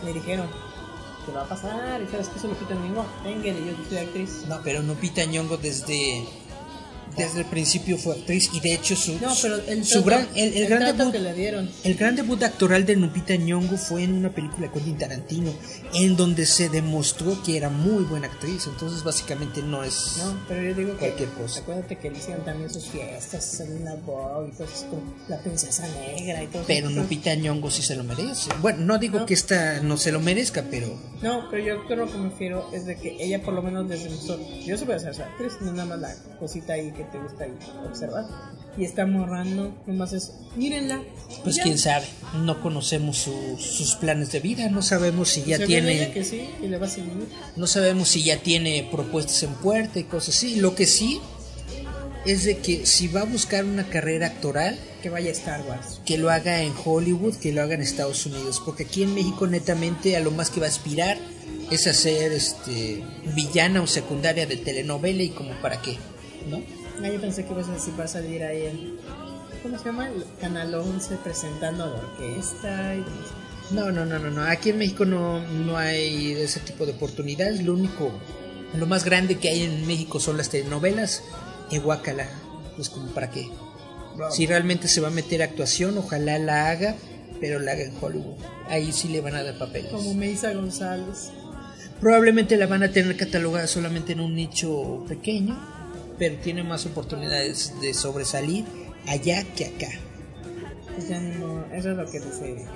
Speaker 1: Le dijeron, te va a pasar. ¿Y sabes qué es Lupita Nyong'o? Venga, y yo soy actriz.
Speaker 2: No, pero Lupita Nyong'o desde desde el principio fue actriz y de hecho su
Speaker 1: No, pero el
Speaker 2: su
Speaker 1: trato-
Speaker 2: gran el, el
Speaker 1: el
Speaker 2: gran debut
Speaker 1: que le dieron.
Speaker 2: el gran debut actoral de Lupita Nyong'o fue en una película de Quentin Tarantino en donde se demostró que era muy buena actriz entonces básicamente no es
Speaker 1: No, pero yo digo que.
Speaker 2: Cualquier cosa.
Speaker 1: Acuérdate que le hicieron también sus fiestas en la Vogue y cosas con la princesa negra y todo
Speaker 2: pero
Speaker 1: eso.
Speaker 2: Lupita Nyong'o sí se lo merece bueno no digo
Speaker 1: No.
Speaker 2: que esta no se lo merezca pero
Speaker 1: No, pero yo creo que me refiero es de que ella por lo menos les demostró. Yo sí voy a ser actriz, no nada más la cosita ahí que te gusta observar. Y está morrando, nomás es, mírenla.
Speaker 2: pues
Speaker 1: Ya.
Speaker 2: quién sabe no conocemos su- sus planes de vida no sabemos si ya tiene
Speaker 1: ella que sí, y le va a seguir.
Speaker 2: No sabemos si ya tiene propuestas en puerta y cosas así. Lo que sí es de que si va a buscar una carrera actoral,
Speaker 1: Que vaya a Star Wars.
Speaker 2: que lo haga en Hollywood, que lo haga en Estados Unidos. Porque aquí en México netamente a lo más que va a aspirar es a ser este, villana o secundaria de telenovela y como para qué, ¿no?
Speaker 1: Ah, yo pensé que ibas a decir, va a salir ahí en. ¿Cómo se llama? El Canal 11 presentando a la orquesta y.
Speaker 2: No, no, no, no, no. Aquí en México no, no hay ese tipo de oportunidades. Lo único, lo más grande que hay en México son las telenovelas. Y guácala, pues como para qué. Si realmente se va a meter a actuación, ojalá la haga, pero la haga en Hollywood. Ahí sí le van a dar papeles.
Speaker 1: Como Meisa González.
Speaker 2: Probablemente la van a tener catalogada solamente en un nicho pequeño, pero tiene más oportunidades de sobresalir allá que acá.
Speaker 1: Pues ya no, eso es lo que dice.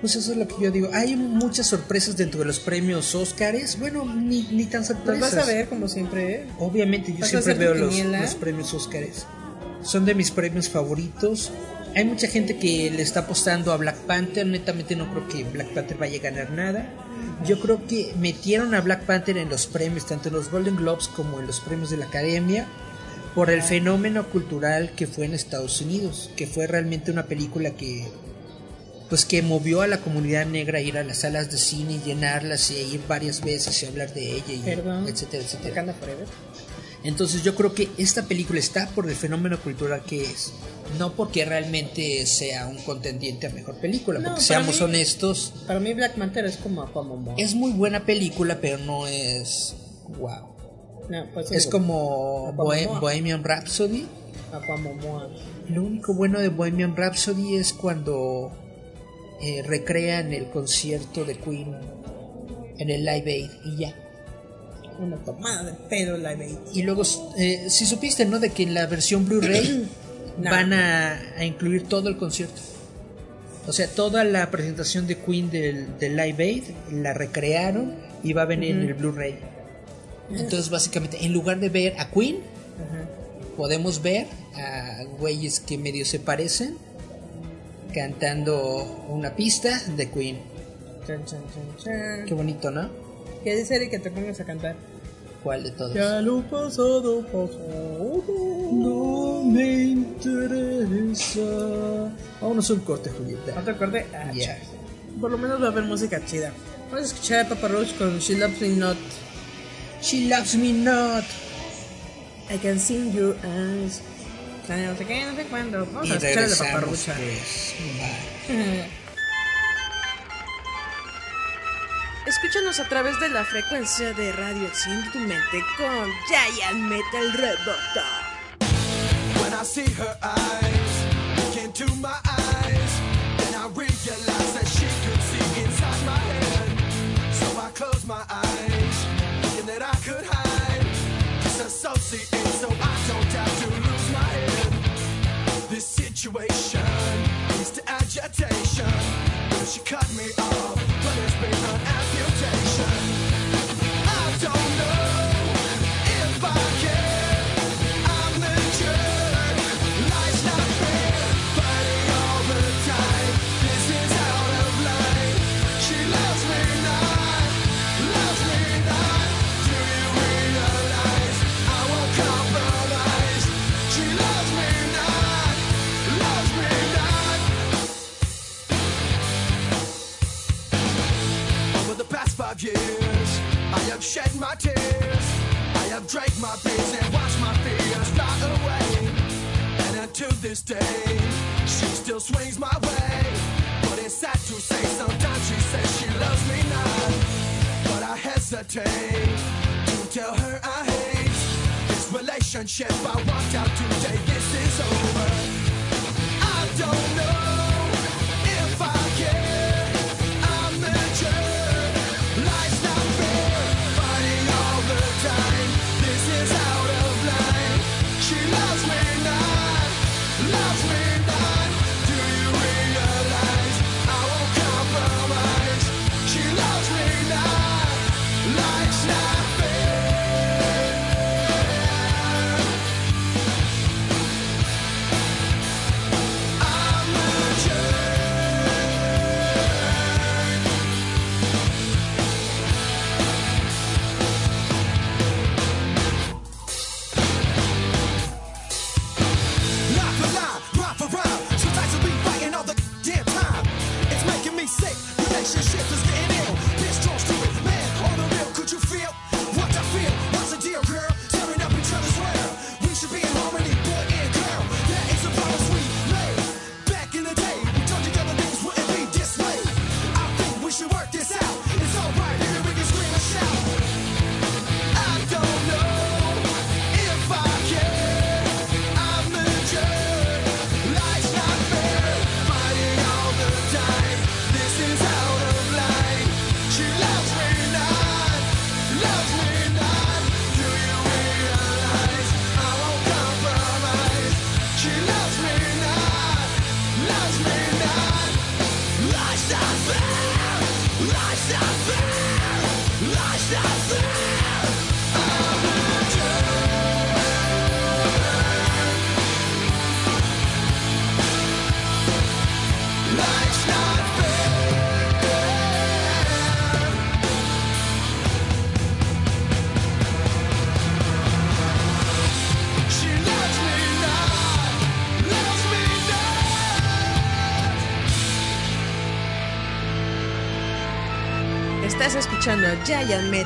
Speaker 2: Pues eso es lo que yo digo. Hay muchas sorpresas dentro de los premios Óscares. Bueno, ni, ni tan
Speaker 1: Los
Speaker 2: sorpresas.
Speaker 1: vas a ver como siempre, ¿eh?
Speaker 2: Obviamente, yo
Speaker 1: ¿Vas a
Speaker 2: siempre veo los, los premios Óscares. Son de mis premios favoritos. Hay mucha gente que le está apostando a Black Panther. Netamente no creo que Black Panther vaya a ganar nada. Yo creo que metieron a Black Panther en los premios, tanto en los Golden Globes como en los premios de la Academia, por el fenómeno cultural que fue en Estados Unidos, que fue realmente una película que pues que movió a la comunidad negra a ir a las salas de cine y llenarlas y ir varias veces y hablar de ella y
Speaker 1: Perdón.
Speaker 2: etcétera, etcétera.
Speaker 1: Wakanda Forever.
Speaker 2: Entonces yo creo que esta película está por el fenómeno cultural que es, no porque realmente sea un contendiente a mejor película,
Speaker 1: No,
Speaker 2: porque seamos
Speaker 1: mí-
Speaker 2: honestos,
Speaker 1: Para mí Black Panther es como Aquamomoa.
Speaker 2: es muy buena película, pero no es wow.
Speaker 1: No, pues
Speaker 2: Es como
Speaker 1: Aquamomoa.
Speaker 2: Bohe- Bohemian Rhapsody.
Speaker 1: Aquamomoa.
Speaker 2: Lo único bueno de Bohemian Rhapsody es cuando eh, recrean el concierto de Queen en el Live Aid y ya.
Speaker 1: Una tomada de pedo Live Aid.
Speaker 2: Y luego, eh, si supiste, ¿no? De que en la versión Blu-ray van a, a incluir todo el concierto. O sea, toda la presentación de Queen del, del Live Aid la recrearon y va a venir en el Blu-ray. Entonces, básicamente, en lugar de ver a Queen, podemos ver a güeyes que medio se parecen cantando una pista de Queen.
Speaker 1: Chan, chan, chan.
Speaker 2: Qué bonito, ¿no?
Speaker 1: ¿Qué dice Eric que te pongas a cantar?
Speaker 2: ¿Cuál de todos?
Speaker 1: Ya lo pasado, pasado.
Speaker 2: No me interesa. Vámonos a un corte, Julieta.
Speaker 1: ¿Otro corte? Ah, chale. Por lo menos va a haber música chida. Vamos a escuchar a Papa Roach con She Loves Me Not.
Speaker 2: She loves me not.
Speaker 1: I can see your eyes. No sé qué, no sé cuándo. Vamos
Speaker 2: Y
Speaker 1: a escuchar a la Papa. Roach.
Speaker 2: Pues,
Speaker 1: Escúchanos a través de la frecuencia de radio Enciende tu mente con Giant Metal Roboto.
Speaker 4: When I see her eyes look into my eyes, then I realize that she could see inside my head. So I close my eyes, thinking that I could hide, disassociate, so I don't have to lose my head. This situation leads to agitation. Will she cut me off? But it's been an shed my tears. I have drank my beers and watched my fears fly away. And until this day, she still swings my way. But it's sad to say, sometimes she says she loves me not. But I hesitate to tell her I hate this relationship. I walked out today, this is over.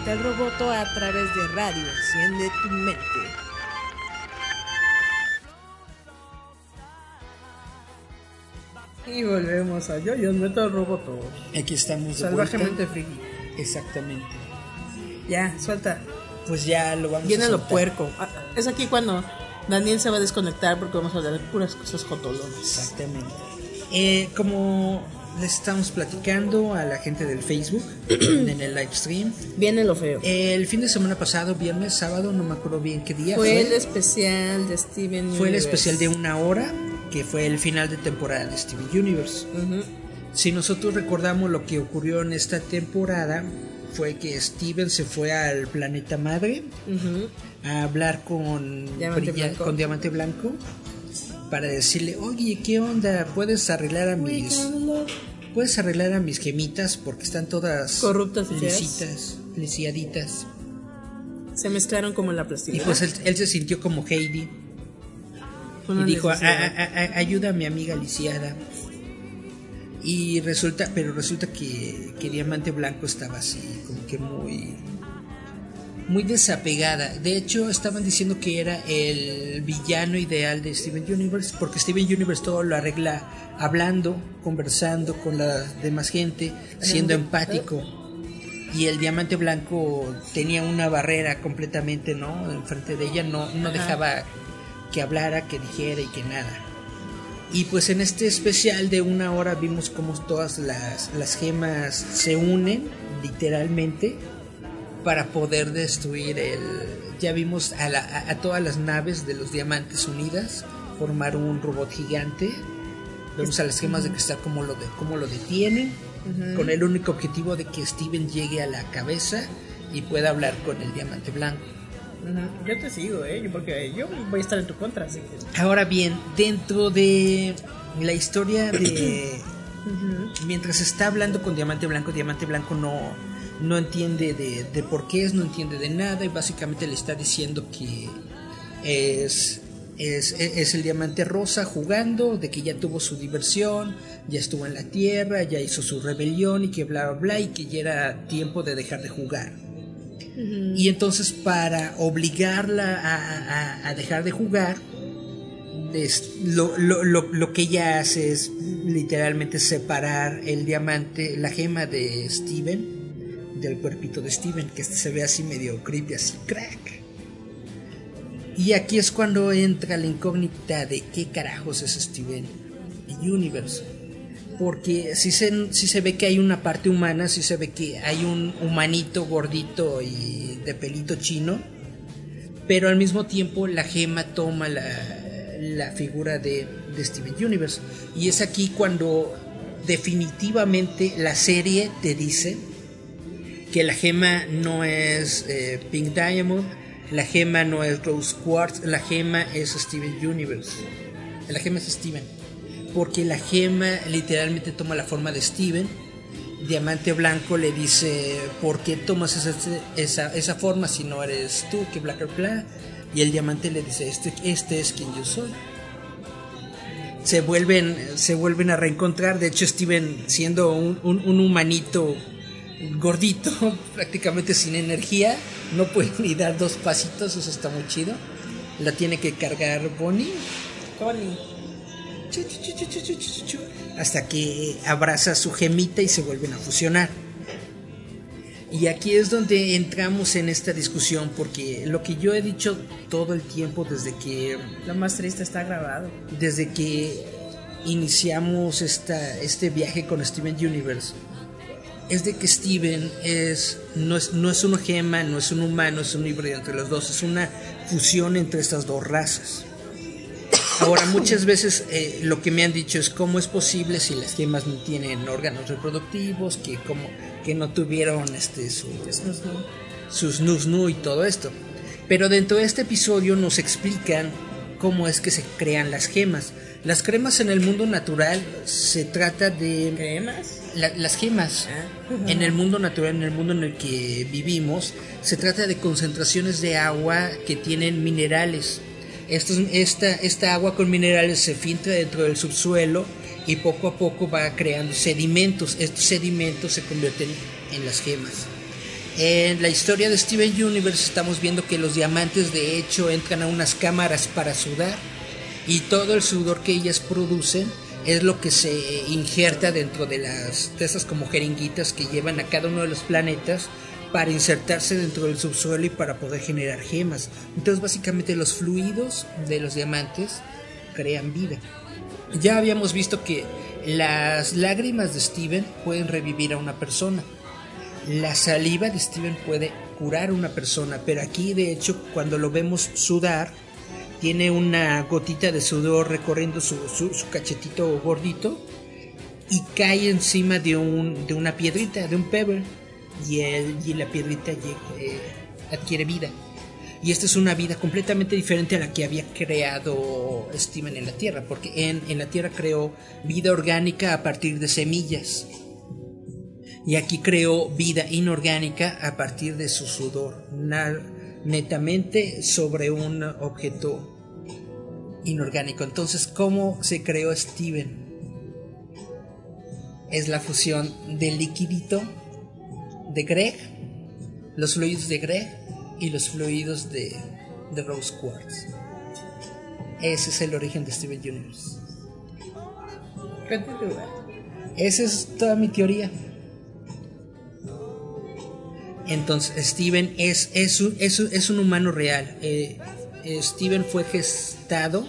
Speaker 1: Metal Roboto a través de radio. Enciende tu mente. Y volvemos a Giant Metal Roboto.
Speaker 2: Aquí estamos de
Speaker 1: Salvajemente
Speaker 2: vuelta.
Speaker 1: friki.
Speaker 2: Exactamente.
Speaker 1: Ya, suelta.
Speaker 2: Pues ya lo vamos
Speaker 1: Viene
Speaker 2: a
Speaker 1: lo puerco. Ah, Es aquí cuando Daniel se va a desconectar porque vamos a hablar de puras cosas jotolonas.
Speaker 2: Exactamente. Eh, como les estamos platicando a la gente del Facebook en el live stream,
Speaker 1: Viene lo feo.
Speaker 2: el fin de semana pasado, viernes, sábado, no me acuerdo bien qué día
Speaker 1: Fue
Speaker 2: fue.
Speaker 1: el especial de Steven
Speaker 2: Fue el
Speaker 1: Universe.
Speaker 2: especial de una hora, que fue el final de temporada de Steven Universe.
Speaker 1: Ujú.
Speaker 2: Si nosotros recordamos lo que ocurrió en esta temporada, fue que Steven se fue al planeta madre
Speaker 1: Ujú.
Speaker 2: a hablar con
Speaker 1: Diamante
Speaker 2: Brilla-
Speaker 1: Blanco.
Speaker 2: con Diamante Blanco para decirle, oye, ¿qué onda? ¿Puedes arreglar a mis... Puedes arreglar a mis gemitas porque están todas
Speaker 1: Corruptas y
Speaker 2: lisitas, lisiaditas.
Speaker 1: Se mezclaron como en la
Speaker 2: Y
Speaker 1: plastilina.
Speaker 2: pues él, él se sintió como Heidi y dijo, "Ah,
Speaker 1: necesidad.
Speaker 2: "A- a- a- ayuda a mi amiga lisiada. Y resulta, pero resulta que, que Diamante Blanco estaba así, como que muy, muy desapegada. De hecho, estaban diciendo que era el villano ideal de Steven Universe, porque Steven Universe todo lo arregla hablando, conversando con la demás gente, siendo empático. Y el diamante blanco tenía una barrera completamente, ¿no? Enfrente de ella, no, no dejaba que hablara, que dijera y que nada. Y pues en este especial de una hora vimos cómo todas las, las gemas se unen, literalmente, para poder destruir el... Ya vimos a, la- a- a todas las naves de los diamantes unidas formar un robot gigante. Vemos a las gemas de cristal cómo lo, de, cómo lo detienen, con el único objetivo de que Steven llegue a la cabeza y pueda hablar con el diamante blanco.
Speaker 1: Yo te sigo, ¿eh? Porque yo voy a estar en tu contra, así que...
Speaker 2: Ahora bien, dentro de la historia de... Mientras está hablando con Diamante Blanco, Diamante Blanco no, no entiende de, de por qué es, no entiende de nada y básicamente le está diciendo que es, es, es el Diamante Rosa jugando, de que ya tuvo su diversión, ya estuvo en la Tierra, ya hizo su rebelión y que bla bla bla y que ya era tiempo de dejar de jugar. Y entonces para obligarla a, a- a dejar de jugar, es- lo, lo- lo- lo que ella hace es literalmente separar el diamante, la gema de Steven, del cuerpito de Steven, que se ve así medio creepy, así crack. Y aquí es cuando entra la incógnita de qué carajos es Steven Universe. Porque si se, sí se ve que hay una parte humana, si se ve que hay un humanito gordito y de pelito chino, pero al mismo tiempo la gema toma la, la figura de Steven Universe. Y es aquí cuando definitivamente la serie te dice que la gema no es eh, Pink Diamond, la gema no es Rose Quartz, la gema es Steven Universe. La gema es Steven. Porque la gema literalmente toma la forma de Steven. Diamante Blanco le dice, ¿por qué tomas esa, esa, esa forma si no eres tú? Que. Y el diamante le dice, este, este es quien yo soy. Se vuelven, se vuelven a reencontrar. De hecho, Steven, siendo un- un humanito gordito, prácticamente sin energía, no puede ni dar dos pasitos, eso está muy chido. La tiene que cargar Bonnie. Chu, hasta que abraza su gemita y se vuelven a fusionar. Y aquí es donde entramos en esta discusión, porque lo que yo he dicho todo el tiempo desde que
Speaker 1: Lo más triste está grabado.
Speaker 2: desde que iniciamos esta, este viaje con Steven Universe es de que Steven es no, es no es una gema, no es un humano, es un híbrido entre los dos, es una fusión entre estas dos razas. Ahora, muchas veces eh, lo que me han dicho es cómo es posible si las gemas no tienen órganos reproductivos, que, como, que no tuvieron este, su, sus nus-nu y todo esto. Pero dentro de este episodio nos explican cómo es que se crean las gemas. Las gemas en el mundo natural se trata de
Speaker 1: ¿Cremas?
Speaker 2: La- las gemas
Speaker 1: Ah.
Speaker 2: en el mundo natural, en el mundo en el que vivimos, se trata de concentraciones de agua que tienen minerales. Esta, esta agua con minerales se filtra dentro del subsuelo y poco a poco va creando sedimentos. Estos sedimentos se convierten en las gemas. En la historia de Steven Universe estamos viendo que los diamantes de hecho entran a unas cámaras para sudar y todo el sudor que ellas producen es lo que se injerta dentro de las de como jeringuitas que llevan a cada uno de los planetas para insertarse dentro del subsuelo y para poder generar gemas. Entonces básicamente los fluidos de los diamantes crean vida. Ya habíamos visto que las lágrimas de Steven pueden revivir a una persona. La saliva de Steven puede curar a una persona, pero aquí de hecho cuando lo vemos sudar, tiene una gotita de sudor recorriendo su, su- cachetito gordito y cae encima de, un, de una piedrita, de un pebble, y, el, y la piedrita eh, adquiere vida. Y esta es una vida completamente diferente a la que había creado Steven en la Tierra, porque en, en la Tierra creó vida orgánica a partir de semillas. Y aquí creó vida inorgánica a partir de su sudor, netamente sobre un objeto inorgánico. Entonces, ¿cómo se creó Steven? Es la fusión del liquidito de Greg, los fluidos de Greg y los fluidos de, de Rose Quartz. Ese es el origen de Steven Universe. Esa es toda mi teoría. Entonces, Steven es, es, un, es, es un humano real. Eh, eh, Steven fue gestado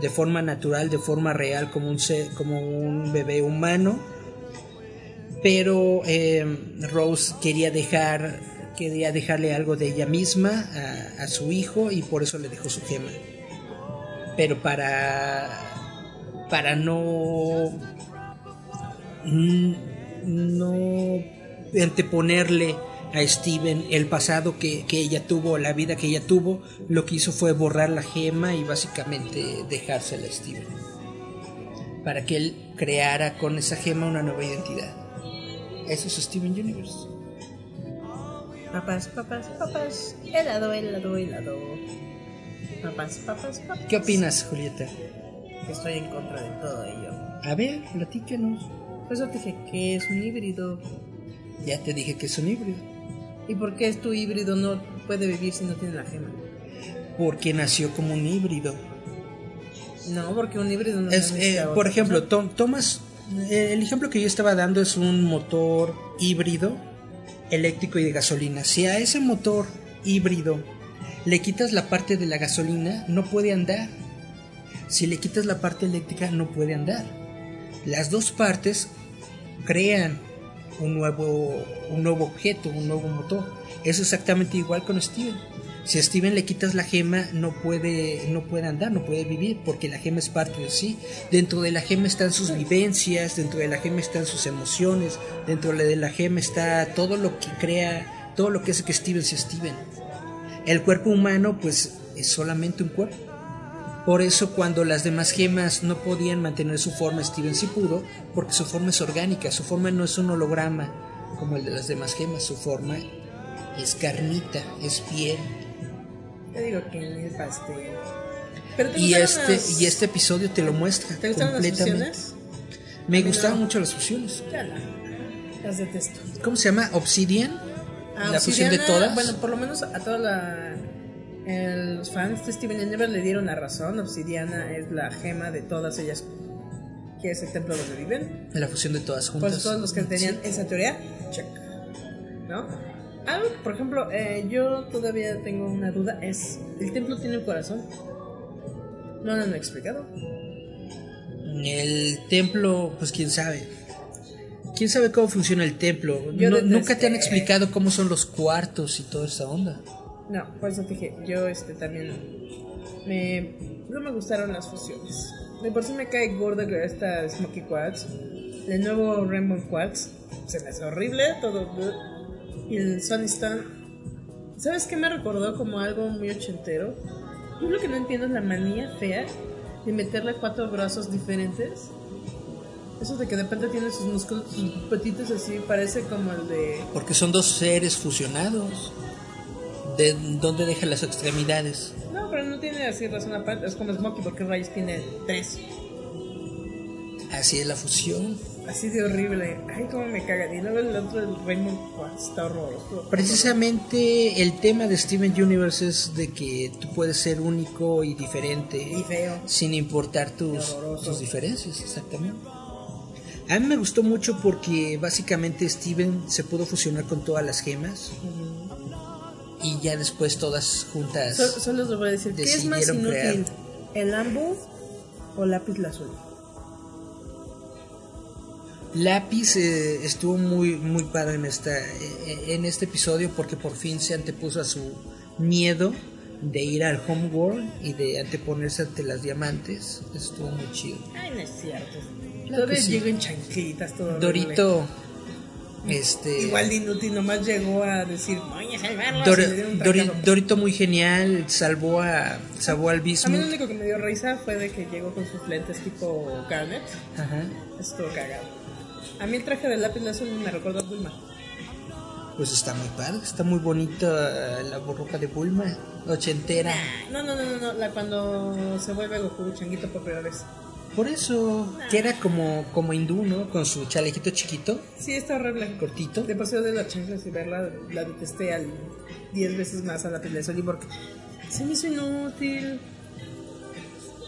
Speaker 2: de forma natural, de forma real, como un, como un bebé humano. Pero eh, Rose quería dejar quería dejarle algo de ella misma a, a su hijo y por eso le dejó su gema. Pero para para no no anteponerle a Steven el pasado que, que ella tuvo, la vida que ella tuvo, lo que hizo fue borrar la gema y básicamente dejársela a Steven. Para que él creara con esa gema una nueva identidad. Eso es Steven Universe.
Speaker 1: Papás, papás, papás. Helado, helado, helado. Papás, papás, papás.
Speaker 2: ¿Qué opinas, Julieta?
Speaker 1: Que estoy en contra de todo ello.
Speaker 2: A ver, platícanos.
Speaker 1: Por eso te dije que es un híbrido.
Speaker 2: Ya te dije que es un híbrido.
Speaker 1: ¿Y por qué es tu híbrido no puede vivir si no tiene la gema?
Speaker 2: Porque nació como un híbrido.
Speaker 1: No, porque un híbrido no
Speaker 2: Es, eh, por ejemplo, tom- tomas. eh, el ejemplo que yo estaba dando es un motor híbrido eléctrico y de gasolina. Si a ese motor híbrido le quitas la parte de la gasolina, no puede andar. Si le quitas la parte eléctrica, no puede andar. Las dos partes crean un nuevo, un nuevo objeto, un nuevo motor. Es exactamente igual con Steven. Si a Steven le quitas la gema, no puede, no puede andar, no puede vivir, porque la gema es parte de sí. Dentro de la gema están sus vivencias, dentro de la gema están sus emociones, dentro de la gema está todo lo que crea, todo lo que hace que Steven sea Steven. El cuerpo humano, pues, es solamente un cuerpo. Por eso cuando las demás gemas no podían mantener su forma, Steven sí pudo, porque su forma es orgánica, su forma no es un holograma como el de las demás gemas, su forma es carnita, es piel.
Speaker 1: Te digo que el pastel. Pero ¿te
Speaker 2: Y este,
Speaker 1: las-
Speaker 2: y este episodio te lo muestra
Speaker 1: ¿Te gustaron las
Speaker 2: completamente.
Speaker 1: fusiones?
Speaker 2: Me gustaban mucho las fusiones.
Speaker 1: Ya la- Las detesto.
Speaker 2: ¿Cómo se llama? Obsidian.
Speaker 1: A
Speaker 2: la fusión de todas.
Speaker 1: Bueno, por lo menos a todos los fans de Steven Universe le dieron la razón. Obsidiana es la gema de todas ellas, que es el templo donde viven.
Speaker 2: la fusión de todas juntas.
Speaker 1: Pues todos los que tenían
Speaker 2: Sí.
Speaker 1: esa teoría, check. ¿No? Algo, que, por ejemplo, eh, yo todavía tengo una duda: es, ¿el templo tiene un corazón? No lo han explicado.
Speaker 2: El templo, pues quién sabe. ¿Quién sabe cómo funciona el templo? No- nunca te han explicado cómo son los cuartos y toda esa onda.
Speaker 1: No, por eso te yo este también me no me gustaron las fusiones. De por sí me cae gorda esta Smoky Quartz. El nuevo Rainbow Quartz se me hace horrible, todo. Y el Sunny Stone. ¿Sabes qué me recordó como algo muy ochentero? Yo lo que no entiendo es la manía fea de meterle cuatro brazos diferentes. Eso de que de repente tiene sus músculos, sus patitas así, parece como el de
Speaker 2: Porque son dos seres fusionados. ¿De dónde deja las extremidades?
Speaker 1: No, pero no tiene así razón aparte. Es como Smokey porque Rayos tiene tres.
Speaker 2: Así es la fusión.
Speaker 1: Así de horrible. Ay, cómo me cagan. Y luego el otro, el Raymond, está horroroso.
Speaker 2: Precisamente el tema de Steven Universe es de que tú puedes ser único y diferente.
Speaker 1: Y feo.
Speaker 2: Sin importar tus, tus diferencias, exactamente. A mí me gustó mucho porque básicamente Steven se pudo fusionar con todas las gemas. Y ya después todas juntas.
Speaker 1: So- solo os voy a decir, ¿qué es más
Speaker 2: Decidieron
Speaker 1: inútil?
Speaker 2: crear.
Speaker 1: ¿El ambu o lápiz lazuli?
Speaker 2: Lápiz eh, estuvo muy muy padre en esta eh, en este episodio porque por fin se antepuso a su miedo de ir al homeworld y de anteponerse ante las diamantes. Estuvo muy chido.
Speaker 1: Ay, no es cierto.
Speaker 2: Claro
Speaker 1: Todavía
Speaker 2: sí.
Speaker 1: llegó en chanquilitas todo.
Speaker 2: Dorito este
Speaker 1: Igual de inútil, nomás llegó a decir, voy a salvarlos.
Speaker 2: Dor-. Dorito muy genial, salvó a salvó al
Speaker 1: A mí lo
Speaker 2: Bismuth.
Speaker 1: único que me dio risa fue de que llegó con sus lentes tipo Garnet.
Speaker 2: Ajá.
Speaker 1: Estuvo cagado. A mí el traje de lápiz lazuli me recuerda a Bulma.
Speaker 2: Pues está muy padre, está muy bonita la burruca de Bulma, ochentera.
Speaker 1: No, no, no, no, no, la cuando se vuelve Goku changuito por primera vez.
Speaker 2: Por eso, que era como, como hindú, ¿no? Con su chalequito chiquito,
Speaker 1: Sí, está horrible.
Speaker 2: cortito.
Speaker 1: De paseo de las chanclas y verla, la detesté al 10 veces más a la piel de Soli porque se me hizo inútil.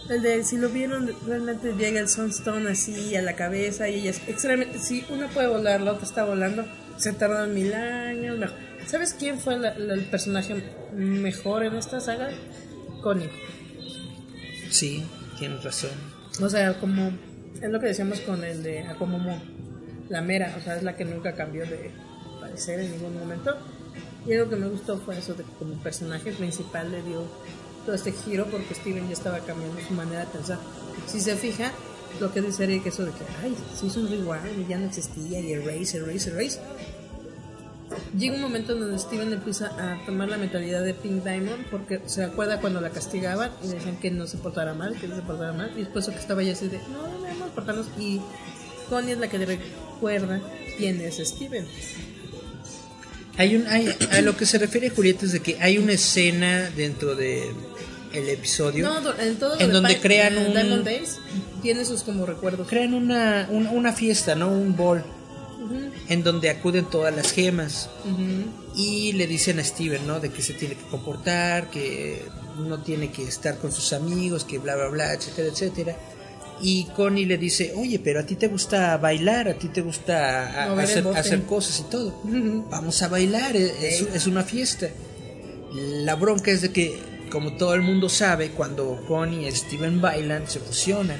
Speaker 1: El de si lo vieron, realmente llega el Sunstone así a la cabeza y ella es extremadamente. Si uno puede volar, la otra está volando, se tardan mil años. mejor. ¿Sabes quién fue la- la- el personaje mejor en esta saga? Connie.
Speaker 2: Sí, tienes razón.
Speaker 1: O sea, como es lo que decíamos con el de Akomomo, la mera, o sea, es la que nunca cambió de parecer en ningún momento. Y algo que me gustó fue eso de que como personaje principal le dio todo este giro porque Steven ya estaba cambiando su manera de pensar. Si se fija, lo que dice Eric, eso de que, ay, se hizo un rewind y ya no existía, y erase, erase, erase. Llega un momento en donde Steven empieza a tomar la mentalidad de Pink Diamond porque se acuerda cuando la castigaban y decían que no se portara mal, que no se portara mal. Y después que estaba ya así de, no, no a portarnos. Y Connie es la que le recuerda quién es Steven.
Speaker 2: Hay un, hay, a lo que se refiere Julieta es de que hay una escena dentro de el episodio.
Speaker 1: No, en todo
Speaker 2: donde crean
Speaker 1: eh,
Speaker 2: un-
Speaker 1: Diamond Days tiene sus como recuerdos.
Speaker 2: Crean una, un- una fiesta, ¿no? Un En donde acuden todas las gemas. Y le dicen a Steven, ¿no? De que se tiene que comportar, que no tiene que estar con sus amigos, que bla, bla, bla, etcétera, etcétera. Y Connie le dice, oye, pero a ti te gusta bailar, a ti te gusta a- hacer,
Speaker 1: bote".
Speaker 2: hacer cosas y todo. Vamos a bailar, es, es- una fiesta. La bronca es de que, como todo el mundo sabe, cuando Connie y Steven bailan, se fusionan.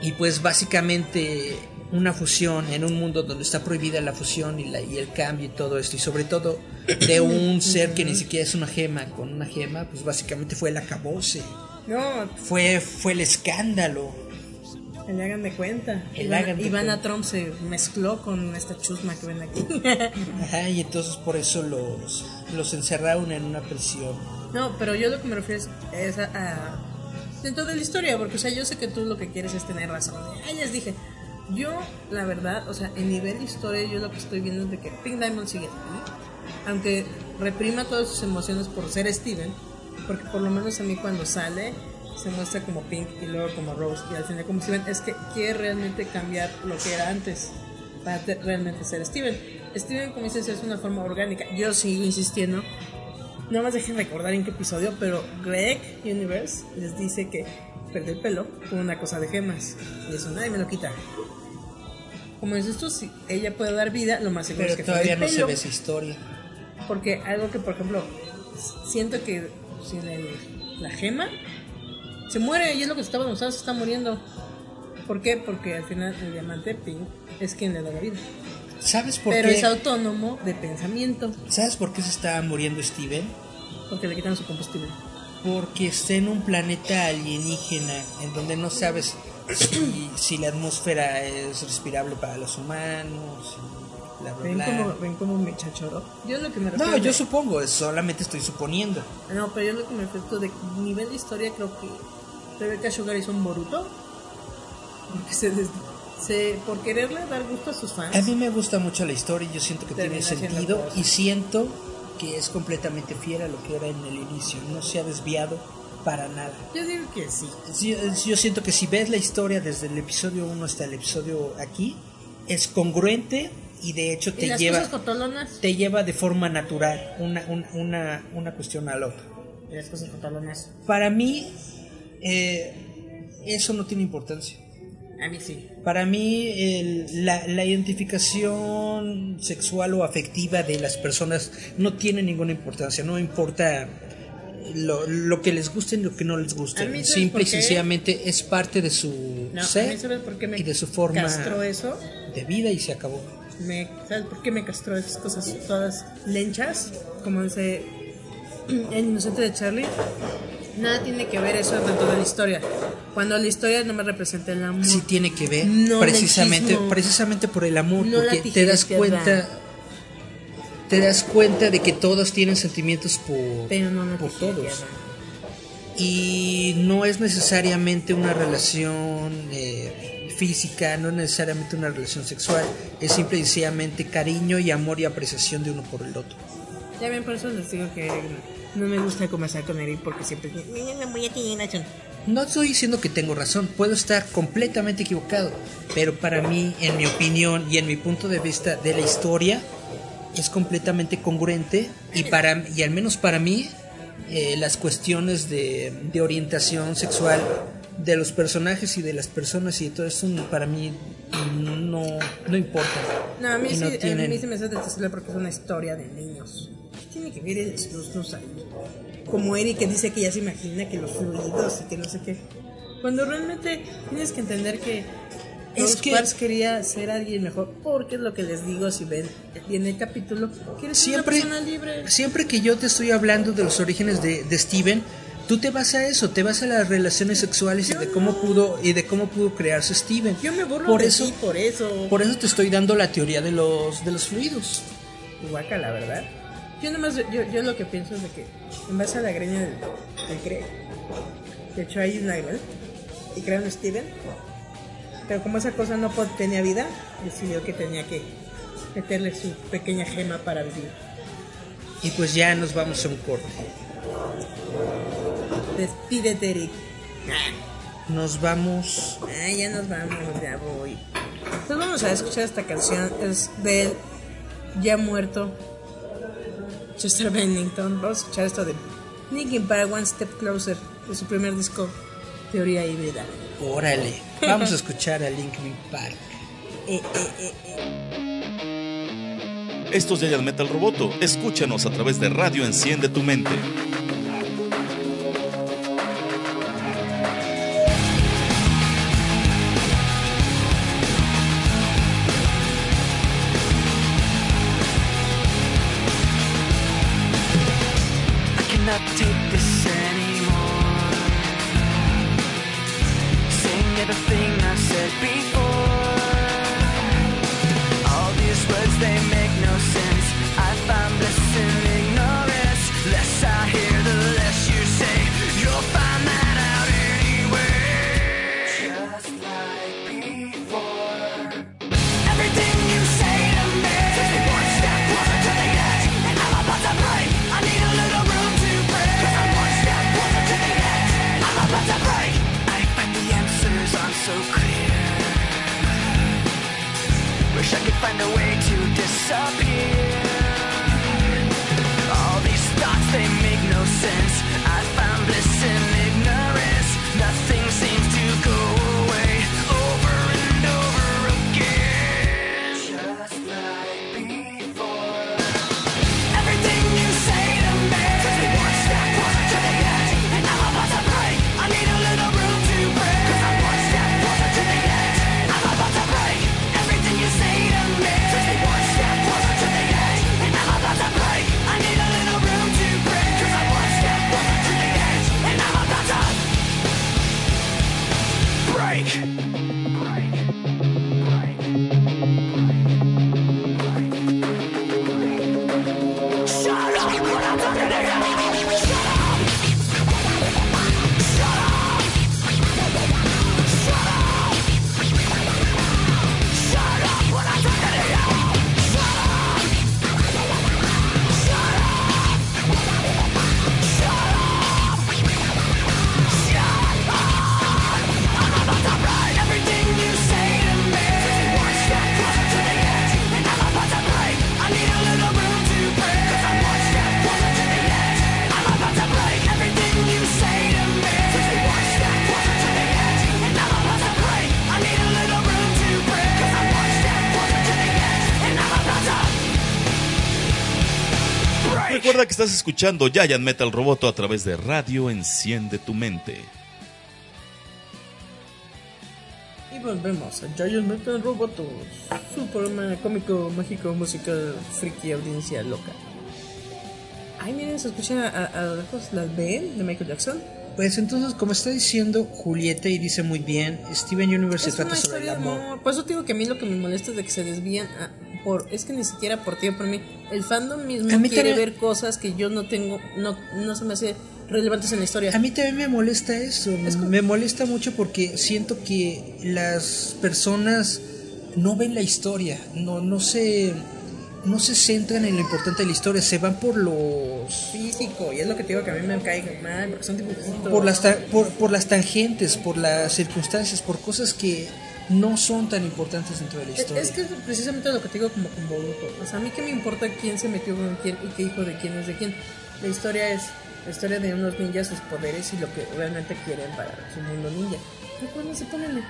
Speaker 2: Y pues básicamente una fusión en un mundo donde está prohibida la fusión y, la, y el cambio y todo esto. Y sobre todo de un ser que ni siquiera es una gema con una gema, pues básicamente fue el acabose.
Speaker 1: No,
Speaker 2: Fue, fue el escándalo.
Speaker 1: el hagan de cuenta.
Speaker 2: El
Speaker 1: Ivana,
Speaker 2: hagan de
Speaker 1: Ivana
Speaker 2: cuenta.
Speaker 1: Trump se mezcló con esta chusma que ven aquí.
Speaker 2: Ajá, y entonces por eso los, los encerraron en una prisión.
Speaker 1: No, pero yo lo que me refiero es, es a, a- dentro de la historia, porque o sea, yo sé que tú lo que quieres es tener razón. Ya les dije, yo la verdad, o sea, en nivel de historia yo lo que estoy viendo es de que Pink Diamond sigue aquí, aunque reprima todas sus emociones por ser Steven, porque por lo menos a mí cuando sale se muestra como Pink y luego como Rose y al final como Steven, es que quiere realmente cambiar lo que era antes para te- realmente ser Steven. Steven, como dices, es una forma orgánica. Yo sigo insistiendo no más dejen recordar en qué episodio, pero Greg Universe les dice que perder el pelo fue una cosa de gemas. Y eso nadie me lo quita. Como dices tú, si ella puede dar vida, lo más seguro
Speaker 2: Pero
Speaker 1: es que
Speaker 2: todavía no se ve esa historia.
Speaker 1: Porque algo que, por ejemplo, siento que sin el- la gema se muere y es lo que se estaba demostrando, se está muriendo. ¿Por qué? Porque al final el diamante Pink es quien le da la vida.
Speaker 2: ¿Sabes por
Speaker 1: Pero
Speaker 2: qué?
Speaker 1: es autónomo de pensamiento,
Speaker 2: ¿Sabes por qué se estaba muriendo Steven?
Speaker 1: porque le quitan su combustible.
Speaker 2: Porque está en un planeta alienígena en donde no sabes si, si la atmósfera es respirable para los humanos, y bla, bla,
Speaker 1: ¿Ven
Speaker 2: bla.
Speaker 1: cómo, ven cómo me chachoró? Yo lo que me refiero
Speaker 2: No, yo
Speaker 1: de-
Speaker 2: supongo, solamente estoy suponiendo.
Speaker 1: No, pero yo lo que me refiero de nivel de historia creo que Rebecca Sugar hizo un boruto. Porque se, des- se- por quererle dar gusto a sus fans.
Speaker 2: A mí me gusta mucho la historia y yo siento que tiene sentido y siento que es completamente fiel a lo que era en el inicio. No se ha desviado para nada.
Speaker 1: Yo digo que sí.
Speaker 2: Sí, eh, Yo siento que si ves la historia desde el episodio 1 hasta el episodio aquí, es congruente y de hecho
Speaker 1: ¿Y
Speaker 2: te lleva, te lleva de forma natural una, una, una, una cuestión a la otra.
Speaker 1: ¿Y las cosas cotolonas?
Speaker 2: Para mí, eh, eso no tiene importancia.
Speaker 1: A mí sí.
Speaker 2: Para mí, el- la, la identificación sexual o afectiva de las personas no tiene ninguna importancia. No importa lo, lo que les guste y lo que no les guste.
Speaker 1: A mí, ¿sabes
Speaker 2: Simple y sencillamente es parte de su
Speaker 1: No,
Speaker 2: ser
Speaker 1: mí ¿sabes por qué me
Speaker 2: y de su forma
Speaker 1: castró eso?
Speaker 2: de vida y se acabó.
Speaker 1: Me, ¿Sabes por qué me castró esas cosas todas lenchas? Como dice el inocente de Charlie. Nada tiene que ver eso dentro de la historia. Cuando la historia no me representa el amor.
Speaker 2: Sí tiene que ver
Speaker 1: No
Speaker 2: precisamente,
Speaker 1: lenchismo.
Speaker 2: precisamente por el amor,
Speaker 1: No
Speaker 2: porque te das cuenta, te das cuenta de que todos tienen sentimientos por,
Speaker 1: pero no
Speaker 2: por todos. y no es necesariamente una relación eh, física, no es necesariamente una relación sexual, es simple y sencillamente cariño y amor y apreciación de uno por el otro.
Speaker 1: Ya ven, por eso les digo que no me gusta conversar con Eric porque siempre dice, "Niña, no voy a tener razón".
Speaker 2: No estoy diciendo que tengo razón, puedo estar completamente equivocado, pero para mí, en mi opinión y en mi punto de vista de la historia, es completamente congruente y, para, y al menos para mí, eh, las cuestiones de, de orientación sexual de los personajes y de las personas y de todo eso, para mí no, no importa.
Speaker 1: No, a mí, sí,
Speaker 2: no
Speaker 1: a mí se me hace detestable porque es una historia de niños. ¿Qué tiene que ver los dos ahí? Como Eric que dice que ya se imagina que los fluidos y que no sé qué. Cuando realmente tienes que entender que
Speaker 2: Es que-
Speaker 1: Quartz quería ser alguien mejor, porque es lo que les digo si ven bien el capítulo. Quieres ser
Speaker 2: siempre,
Speaker 1: una persona libre.
Speaker 2: siempre que yo te estoy hablando de los orígenes de, de Steven, tú te vas a eso, te vas a las relaciones sexuales y de cómo pudo y de cómo pudo crearse Steven.
Speaker 1: Yo me burlo
Speaker 2: por
Speaker 1: de
Speaker 2: eso,
Speaker 1: ti por eso.
Speaker 2: por eso te estoy dando la teoría de los de los fluidos.
Speaker 1: Guaca, la verdad. Yo nomás, yo, yo lo que pienso es de que en base a la greña del, del de hecho hay una Greg y crearon Steven, pero como esa cosa no tenía vida, decidió que tenía que meterle su pequeña gema para vivir.
Speaker 2: Y pues ya nos vamos a un corte.
Speaker 1: Despídete, Eric.
Speaker 2: Nos vamos.
Speaker 1: Ah, ya nos vamos, ya voy. Entonces vamos a escuchar esta canción, es del ya muerto Chester Bennington. Vamos a escuchar esto de Linkin Park One Step Closer, de su primer disco, Teoría Híbrida.
Speaker 2: Órale. Vamos a escuchar a Linkin Park.
Speaker 1: Eh, eh, eh, eh.
Speaker 4: Esto es Metal Roboto. Escúchanos a través de Radio Enciende tu Mente.
Speaker 3: Estás escuchando Giant Metal Roboto a través de Radio Enciende tu Mente.
Speaker 1: Y volvemos a Giant Metal Roboto, su programa cómico, mágico, musical, friki, audiencia loca. Ay, miren, se escucha a, a, lo lejos las B de Michael Jackson.
Speaker 2: Pues entonces, como está diciendo Julieta y dice muy bien, Steven Universe se
Speaker 1: Es
Speaker 2: trata
Speaker 1: una
Speaker 2: sobre el
Speaker 1: historia de
Speaker 2: amor.
Speaker 1: amor. Por eso digo que a mí lo que me molesta es de que se desvían a- por es que ni siquiera por ti o por mí. El fandom mismo
Speaker 2: A mí
Speaker 1: quiere
Speaker 2: también-
Speaker 1: ver cosas que yo no tengo, no, no se me hace relevantes en la historia.
Speaker 2: A mí también me molesta eso,
Speaker 1: Es
Speaker 2: me molesta mucho porque siento que las personas no ven la historia, no, no se no se centran en lo importante de la historia, se van por los
Speaker 1: físico, y es lo que te digo que a mí me cae mal, porque son dibujitos.
Speaker 2: por las por, por las tangentes, por las circunstancias, por cosas que no son tan importantes dentro de la historia.
Speaker 1: Es que es precisamente lo que te digo como con Boruto. O sea, a mí que me importa quién se metió con quién y qué hijo de quién es de quién. La historia es la historia de unos ninjas, sus poderes y lo que realmente quieren para su mundo ninja. Y cuando se ponen,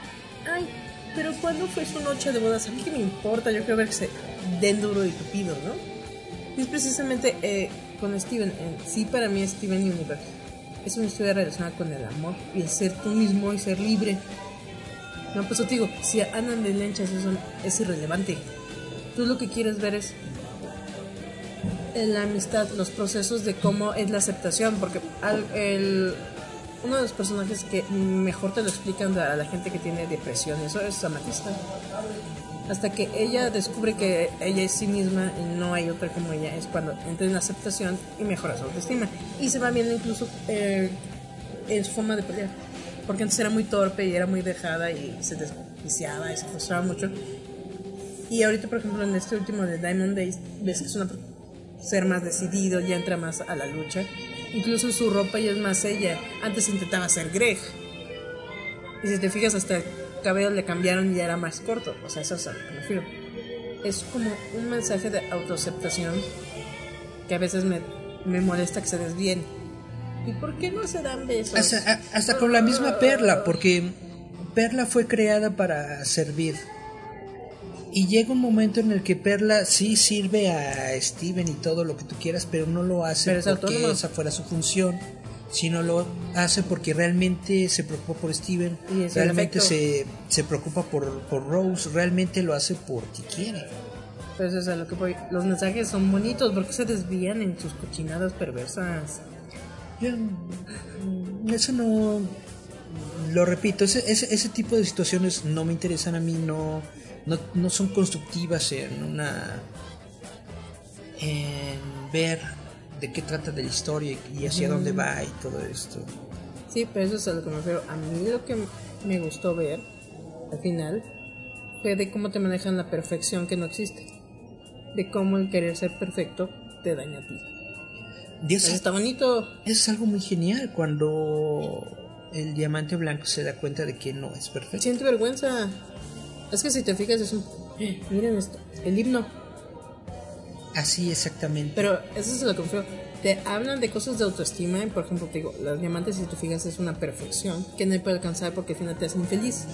Speaker 1: ay, pero ¿cuándo fue su noche de bodas? A mí que me importa, yo quiero ver que se den duro y tupido, ¿no? Y es precisamente eh, con Steven. eh, sí, para mí Steven Universe es una historia relacionada con el amor y el ser tú mismo y ser libre. No, pues te digo, si andan de lenchas eso es irrelevante. Tú lo que quieres ver es la amistad, los procesos de cómo es la aceptación, porque al- uno de los personajes que mejor te lo explican a la gente que tiene depresión, eso es Amatista. Hasta que ella descubre que ella es sí misma y no hay otra como ella, es cuando entra en la aceptación y mejora su autoestima. Y se va viendo incluso eh, en forma de pelear. Porque antes era muy torpe y era muy dejada y se desquiciaba y se frustraba mucho. Y ahorita, por ejemplo, en este último de Diamond Days, ves que es una ser más decidido, ya entra más a la lucha. Incluso su ropa ya es más ella. Antes intentaba ser Greg. Y si te fijas, hasta el cabello le cambiaron y ya era más corto. O sea, eso es a lo que me refiero. Es como un mensaje de autoaceptación que a veces me, me molesta que se desvíen. ¿Y por qué no se dan besos?
Speaker 2: Hasta, a- hasta con la misma Perla, porque Perla fue creada para servir. Y llega un momento en el que Perla sí sirve a Steven y todo lo que tú quieras, pero no lo hace
Speaker 1: Pero
Speaker 2: porque
Speaker 1: autónoma.
Speaker 2: esa fuera su función, sino lo hace porque realmente se preocupa por Steven, realmente se, se preocupa por, por Rose, realmente lo hace porque quiere.
Speaker 1: Pues lo que voy. Los mensajes son bonitos porque se desvían en sus cochinadas perversas.
Speaker 2: Mm, eso no. Lo repito, ese, ese, ese tipo de situaciones no me interesan a mí, no, no, no son constructivas en una. en ver de qué trata de la historia y hacia dónde va y todo esto.
Speaker 1: Sí, pero eso es a lo que me refiero. A mí lo que me gustó ver al final fue de cómo te manejan la perfección que no existe. De cómo el querer ser perfecto te daña a ti.
Speaker 2: Y eso,
Speaker 1: está bonito.
Speaker 2: eso es algo muy genial cuando el diamante blanco se da cuenta de que no es perfecto.
Speaker 1: Siente vergüenza. Es que si te fijas es un... Miren esto, el himno.
Speaker 2: Así exactamente.
Speaker 1: Pero eso es lo que refiero. Te hablan de cosas de autoestima. y, Por ejemplo, te digo, los diamantes, si te fijas, es una perfección que nadie puede alcanzar porque al final te hacen infeliz.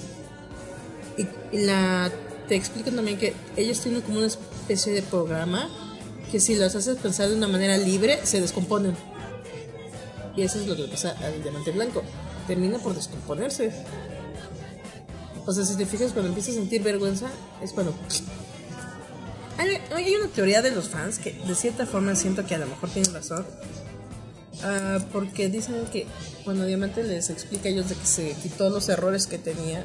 Speaker 1: Y, y la, te explican también que ellos tienen como una especie de programa que si los haces pensar de una manera libre, se descomponen. Y eso es lo que pasa al diamante blanco. Termina por descomponerse. O sea, si te fijas, cuando empiezas a sentir vergüenza, es cuando hay, hay una teoría de los fans que de cierta forma siento que a lo mejor tienen razón. Ah, porque dicen que cuando Diamante les explica a ellos de que se quitó los errores que tenía,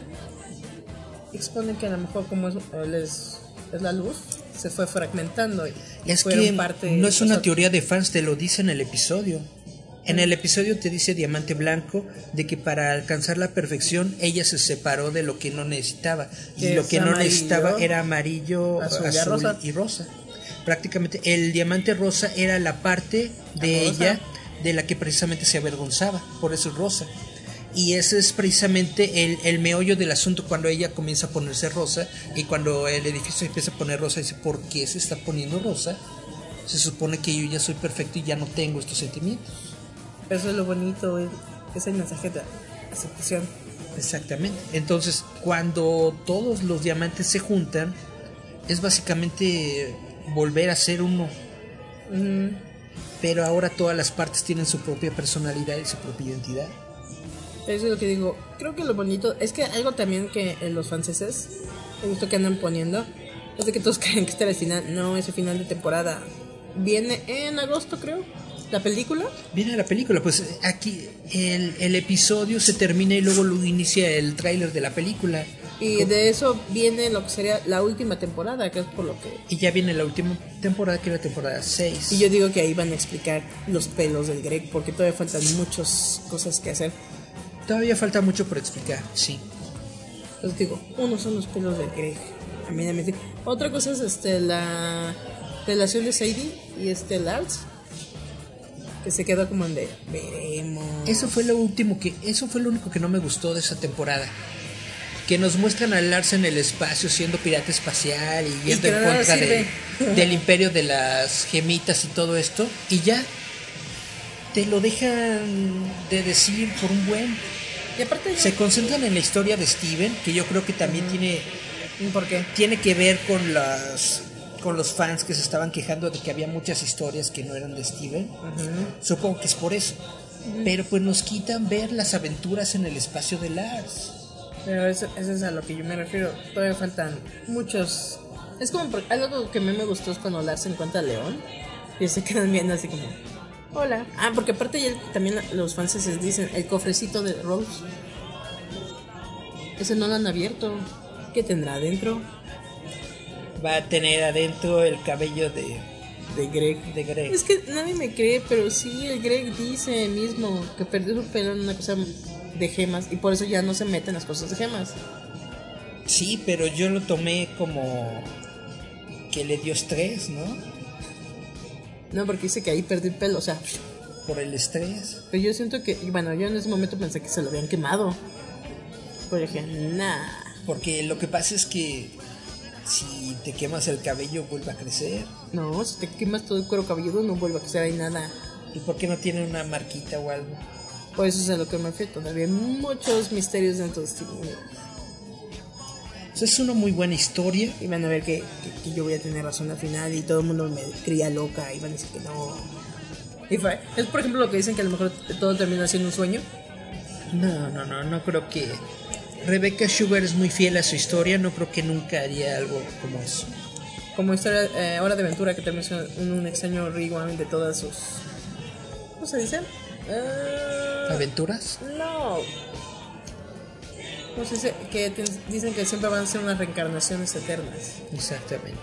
Speaker 1: exponen que a lo mejor como es, eh, les, es la luz, se fue fragmentando. Y
Speaker 2: Es que
Speaker 1: parte
Speaker 2: no es una teoría de fans, te lo dice en el episodio. En el episodio te dice Diamante Blanco de que para alcanzar la perfección ella se separó de lo que no necesitaba. Y lo que no
Speaker 1: amarillo,
Speaker 2: necesitaba era amarillo,
Speaker 1: azul rosa.
Speaker 2: y rosa. Prácticamente el diamante rosa era la parte de ella de la que precisamente se avergonzaba. Por eso es rosa. Y ese es precisamente el, el meollo del asunto cuando ella comienza a ponerse rosa y cuando el edificio empieza a poner rosa dice, ¿por qué se está poniendo rosa? Se supone que yo ya soy perfecto y ya no tengo estos sentimientos.
Speaker 1: Eso es lo bonito, es, el mensaje de aceptación.
Speaker 2: Exactamente. Entonces, cuando todos los diamantes se juntan, es básicamente volver a ser uno.
Speaker 1: Mm,
Speaker 2: pero ahora todas las partes tienen su propia personalidad y su propia identidad.
Speaker 1: Eso es lo que digo. Creo que lo bonito es que algo también que en los franceses he visto que andan poniendo es de que todos creen que era el final. No, ese final de temporada viene en agosto, creo. La película.
Speaker 2: Viene la película, pues aquí el, el episodio se termina y luego lo inicia el tráiler de la película.
Speaker 1: Y de eso viene lo que sería la última temporada, que es por lo que...
Speaker 2: Y ya viene la última temporada, que es la temporada 6.
Speaker 1: Y yo digo que ahí van a explicar los pelos del Greg, porque todavía faltan muchas cosas que hacer.
Speaker 2: Todavía falta mucho por explicar, sí.
Speaker 1: Entonces digo, uno son los pelos del Greg. A mí me dice- Otra cosa es este la relación de Sadie y este Lars. Que se quedó como en de veremos.
Speaker 2: Eso fue lo último que, eso fue lo único que no me gustó de esa temporada. Que nos muestran a Lars en el espacio siendo pirata espacial y yendo en
Speaker 1: de
Speaker 2: contra de- del imperio de las gemitas y todo esto. Y ya te lo dejan de decir por un buen.
Speaker 1: Y aparte
Speaker 2: Se concentran en la historia de Steven, que yo creo que también tiene,
Speaker 1: ¿Por qué?
Speaker 2: tiene que ver con las con los fans que se estaban quejando de que había muchas historias que no eran de Steven. Supongo que es por eso. Pero pues nos quitan ver las aventuras en el espacio de Lars.
Speaker 1: Pero eso, eso es a lo que yo me refiero. Todavía faltan muchos. Es como algo que a mí me gustó es cuando Lars encuentra a León y se quedan viendo así como. Hola. Ah, porque aparte ya también los franceses dicen el cofrecito de Rose. Ese no lo han abierto. ¿Qué tendrá adentro?
Speaker 2: Va a tener adentro el cabello de,
Speaker 1: De Greg.
Speaker 2: de Greg.
Speaker 1: Es que nadie me cree, pero sí, el Greg dice mismo que perdió su pelo en una cosa de gemas y por eso ya no se mete en las cosas de gemas.
Speaker 2: Sí, pero yo lo tomé como que le dio estrés, ¿no?
Speaker 1: No, porque dice que ahí perdió el pelo, o sea,
Speaker 2: Por el estrés.
Speaker 1: Pero yo siento que, bueno, yo en ese momento pensé que se lo habían quemado. Pero dije, nah.
Speaker 2: Porque lo que pasa es que si te quemas el cabello vuelve a crecer.
Speaker 1: No, si te quemas todo el cuero cabelludo no vuelve a crecer ahí nada.
Speaker 2: ¿Y por qué no tiene una marquita o algo?
Speaker 1: Por eso es a lo que me refiero. Todavía hay muchos misterios dentro de Steven Universe.
Speaker 2: O sea, es una muy buena historia.
Speaker 1: Y van a ver que, que- que yo voy a tener razón al final y todo el mundo me cría loca y van a decir que no. Y fue- es por ejemplo lo que dicen que a lo mejor todo termina siendo un sueño.
Speaker 2: No, no, no, no creo que... Rebecca Sugar es muy fiel a su historia, no creo que nunca haría algo como eso.
Speaker 1: Como historia, eh, Hora de Aventura que termina siendo un, un extraño rewind de todas sus... ¿Cómo se dice? Eh,
Speaker 2: ¿Aventuras?
Speaker 1: No. ¿Cómo se dice? Que te- dicen que siempre van a ser unas reencarnaciones eternas.
Speaker 2: Exactamente.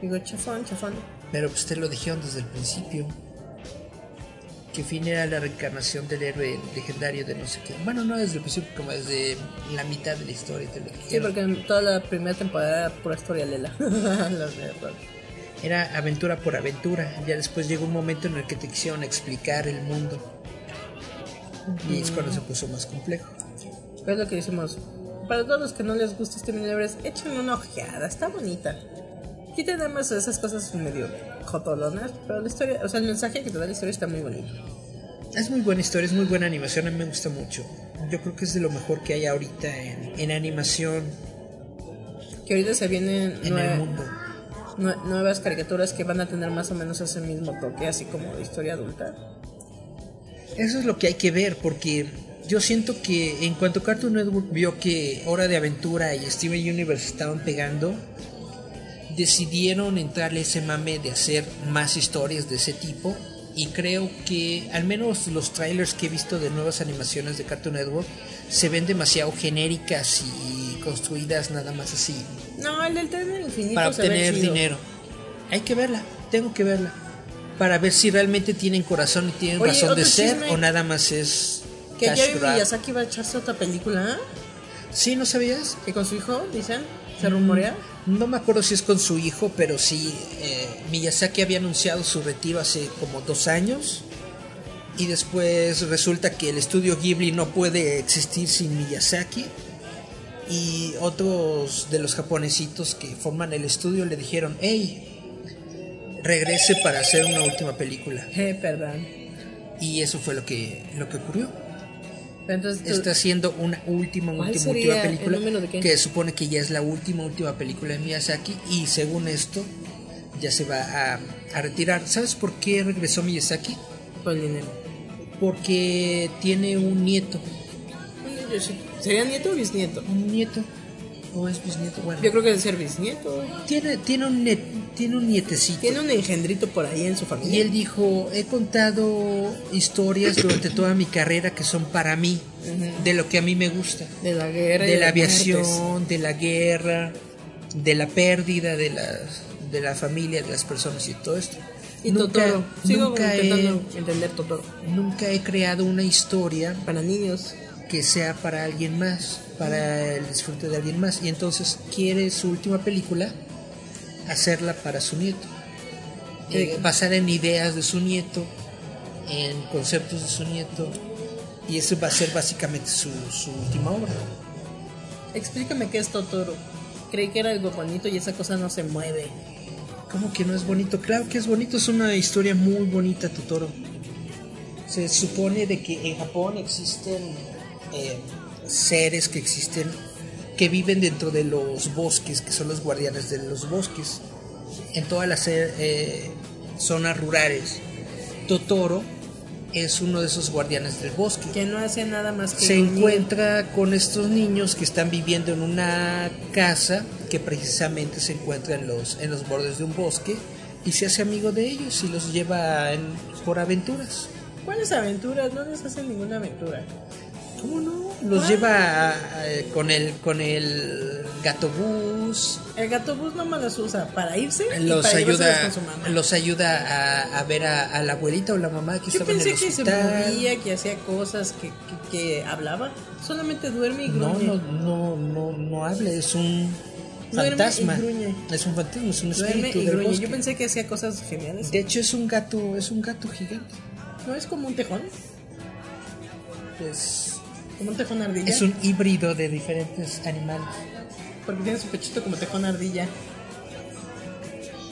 Speaker 1: Digo, chafón, chafón.
Speaker 2: Pero pues te lo dijeron desde el principio. Que fin era la reencarnación del héroe legendario de no sé qué. Bueno, no desde el principio, como desde la mitad de la historia te lo
Speaker 1: Sí,
Speaker 2: dijeron.
Speaker 1: porque en toda la primera temporada era pura historia lela.
Speaker 2: Era aventura por aventura. Ya después llegó un momento en el que te quisieron explicar el mundo. Y es cuando se puso más complejo.
Speaker 1: Es lo que decimos. Para todos los que no les gusta este Universe, échenle una ojeada, está bonita. Sí tenemos esas cosas medio jotolonas, pero la historia, o sea, el mensaje que te da la historia está muy bonito.
Speaker 2: Es muy buena historia, es muy buena animación, a mí me gusta mucho. Yo creo que es de lo mejor que hay ahorita en, en animación
Speaker 1: Que ahorita se vienen
Speaker 2: en
Speaker 1: nue-
Speaker 2: el mundo.
Speaker 1: nue- nuevas caricaturas que van a tener más o menos ese mismo toque, así como de historia adulta.
Speaker 2: Eso es lo que hay que ver, porque yo siento que en cuanto Cartoon Network vio que Hora de Aventura y Steven Universe estaban pegando, decidieron entrarle ese mame de hacer más historias de ese tipo. Y creo que al menos los trailers que he visto de nuevas animaciones de Cartoon Network se ven demasiado genéricas y construidas nada más así
Speaker 1: No, el del del infinito
Speaker 2: para obtener dinero. Hay que verla, tengo que verla. Para ver si realmente tienen corazón y tienen
Speaker 1: Oye,
Speaker 2: razón de ser
Speaker 1: chisme.
Speaker 2: o nada más es
Speaker 1: Que
Speaker 2: cash
Speaker 1: Jerry
Speaker 2: grab.
Speaker 1: Miyazaki va a echarse otra película.
Speaker 2: Sí, ¿no sabías?
Speaker 1: Que con su hijo, dicen, se rumorea.
Speaker 2: No me acuerdo si es con su hijo, pero sí, eh, Miyazaki había anunciado su retiro hace como dos años. Y después resulta que el estudio Ghibli no puede existir sin Miyazaki. Y otros de los japonesitos que forman el estudio le dijeron, hey, regrese para hacer una última película.
Speaker 1: Eh, perdón.
Speaker 2: Y eso fue lo que, lo que ocurrió.
Speaker 1: Entonces, tú-
Speaker 2: Está haciendo una última,
Speaker 1: ¿Cuál
Speaker 2: última, última
Speaker 1: el
Speaker 2: película
Speaker 1: de
Speaker 2: que supone que ya es la última, última película de Miyazaki y según esto ya se va a, a retirar. ¿Sabes por qué regresó Miyazaki?
Speaker 1: Por el dinero.
Speaker 2: Porque tiene un nieto.
Speaker 1: ¿Sería nieto o bisnieto?
Speaker 2: Un nieto. ¿O es bisnieto? Bueno.
Speaker 1: Yo creo que debe ser bisnieto.
Speaker 2: Tiene, tiene, un net- tiene un nietecito.
Speaker 1: Tiene un engendrito por ahí en su familia.
Speaker 2: Y él dijo, he contado historias durante toda mi carrera que son para mí, de lo que a mí me gusta.
Speaker 1: de la guerra. y
Speaker 2: De la
Speaker 1: las muertes.
Speaker 2: aviación, de la guerra, de la pérdida de la, de la familia, de las personas y todo esto.
Speaker 1: Y
Speaker 2: nunca,
Speaker 1: Totoro. Sigo
Speaker 2: nunca, he,
Speaker 1: intentando entender Totoro.
Speaker 2: nunca he creado una historia
Speaker 1: Para niños.
Speaker 2: que sea para alguien más, para el disfrute de alguien más. Y entonces quiere su última película hacerla para su nieto. Eh, basada en ideas de su nieto, en conceptos de su nieto. Y eso va a ser básicamente su, su última obra.
Speaker 1: Explícame qué es Totoro. Creí que era algo bonito y esa cosa no se mueve.
Speaker 2: ¿Cómo que no es bonito? Claro que es bonito, es una historia muy bonita, Totoro. Se supone de que en Japón existen eh, seres que existen, que viven dentro de los bosques, que son los guardianes de los bosques, en todas las eh, zonas rurales. Totoro es uno de esos guardianes del bosque
Speaker 1: Que no hace nada más que.
Speaker 2: se encuentra con estos niños que están viviendo en una casa que precisamente se encuentra en los, en los bordes de un bosque y se hace amigo de ellos y los lleva en- por aventuras.
Speaker 1: ¿Cuáles aventuras? No les hacen ninguna aventura.
Speaker 2: ¿Cómo no? Los lleva a- a- con el con el gato bus,
Speaker 1: El gato bus no más las usa para irse y
Speaker 2: los
Speaker 1: para
Speaker 2: ayuda
Speaker 1: con su mamá.
Speaker 2: los ayuda a, a ver a, a la abuelita o la mamá que
Speaker 1: Yo
Speaker 2: estaba en
Speaker 1: pensé
Speaker 2: el
Speaker 1: que se movía, que hacía cosas, que, que, que hablaba. Solamente duerme y
Speaker 2: No,
Speaker 1: gruñe.
Speaker 2: no, no, no, no habla, es un fantasma. Es un fantasma, es un espíritu del bosque.
Speaker 1: Yo pensé que hacía cosas geniales.
Speaker 2: De hecho es un gato, es un gato gigante.
Speaker 1: ¿No es como un tejón?
Speaker 2: Es,
Speaker 1: Como un tejón ardilla.
Speaker 2: es un híbrido de diferentes animales.
Speaker 1: Porque tiene su pechito como tejón ardilla.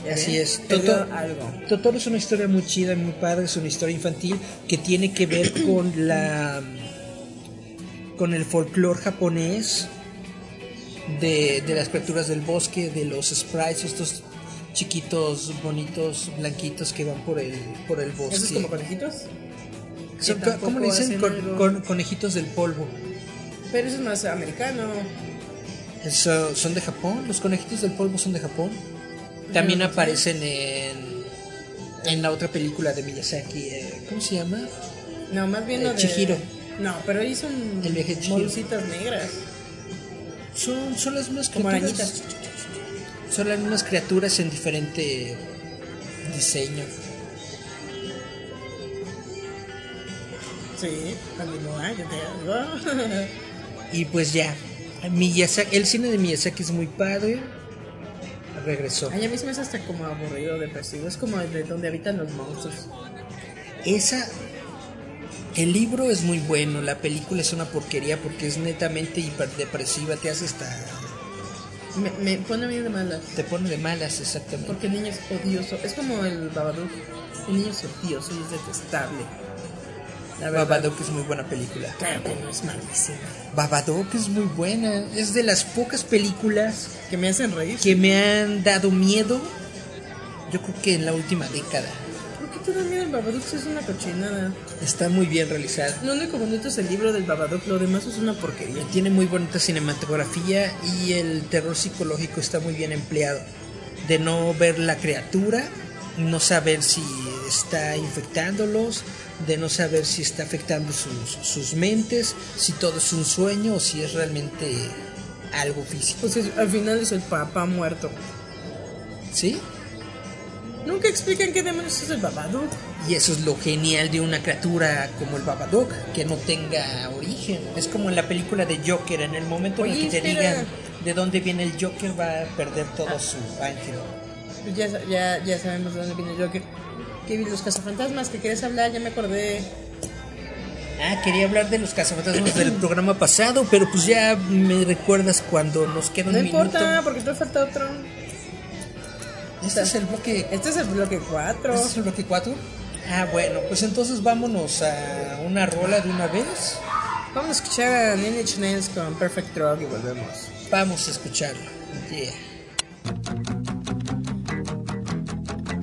Speaker 1: ¿Ya
Speaker 2: Así es. Totoro. Totoro es una historia muy chida, muy padre, es una historia infantil que tiene que ver con la con el folclore japonés de, de las criaturas del bosque, de los sprites, estos chiquitos, bonitos, blanquitos que van por el, por el bosque.
Speaker 1: ¿Esos como conejitos?
Speaker 2: Son- ¿Cómo le dicen? Con- con- conejitos del polvo.
Speaker 1: Pero eso no es americano.
Speaker 2: Eso- son de Japón, los conejitos del polvo son de Japón. También
Speaker 1: No, no sé.
Speaker 2: aparecen en, en la otra película de Miyazaki, eh, ¿cómo se llama?
Speaker 1: No, más bien
Speaker 2: Eh,
Speaker 1: lo de...
Speaker 2: Chihiro.
Speaker 1: No, pero ahí son
Speaker 2: El viaje de Chihiro.
Speaker 1: bolsitas negras.
Speaker 2: Son, son las mismas
Speaker 1: Como
Speaker 2: criaturas.
Speaker 1: arañitas.
Speaker 2: Son las mismas criaturas en diferente diseño.
Speaker 1: Sí, continúa, yo te digo.
Speaker 2: Y pues ya, Miyazaki, el cine de Miyazaki es muy padre. Regresó.
Speaker 1: Ay, a mí se me hace hasta como aburrido, depresivo. Es como de donde habitan los monstruos.
Speaker 2: Esa. El libro es muy bueno, la película es una porquería porque es netamente hiperdepresiva, te hace hasta.
Speaker 1: Me, me pone mí de malas.
Speaker 2: te pone de malas, exactamente.
Speaker 1: Porque el niño es odioso. Es como el Babadook. El niño es odioso y es detestable.
Speaker 2: Babadook es muy buena película.
Speaker 1: Claro que no es malísima.
Speaker 2: Babadook es muy buena, es de las pocas películas
Speaker 1: Que me hacen reír.
Speaker 2: que me han dado miedo, yo creo que en la última década.
Speaker 1: ¿Por qué te da miedo el Babadook si es una cochinada?
Speaker 2: Está muy bien realizada.
Speaker 1: Lo único bonito es el libro del Babadook. Lo demás es una porquería.
Speaker 2: Tiene muy bonita cinematografía y el terror psicológico está muy bien empleado. De no ver la criatura, no saber si está infectándolos, de no saber si está afectando sus, sus mentes, si todo es un sueño o si es realmente algo físico.
Speaker 1: Pues es- al final es el papá muerto.
Speaker 2: ¿Sí?
Speaker 1: Nunca explican qué demonios es el Babadook.
Speaker 2: Y eso es lo genial de una criatura como el Babadook, que no tenga origen. Es como en la película de Joker, en el momento en
Speaker 1: Oye,
Speaker 2: el que te
Speaker 1: espera.
Speaker 2: digan de dónde viene el Joker va a perder todo su ángel.
Speaker 1: Ya, ya, ya sabemos de dónde viene el Joker. ¿Qué vi? Los cazafantasmas que querías hablar, ya me acordé.
Speaker 2: Ah, quería hablar de los cazafantasmas del programa pasado, pero pues ya me recuerdas cuando nos queda un
Speaker 1: No
Speaker 2: minuto.
Speaker 1: importa, porque te falta otro.
Speaker 2: Este es el bloque,
Speaker 1: Este es el bloque 4.
Speaker 2: este es el bloque 4. Ah, bueno, pues entonces vámonos a una rola de una vez.
Speaker 1: Vamos a escuchar a Inch Nails con Perfect Drug y volvemos.
Speaker 2: Vamos a escucharlo. Yeah.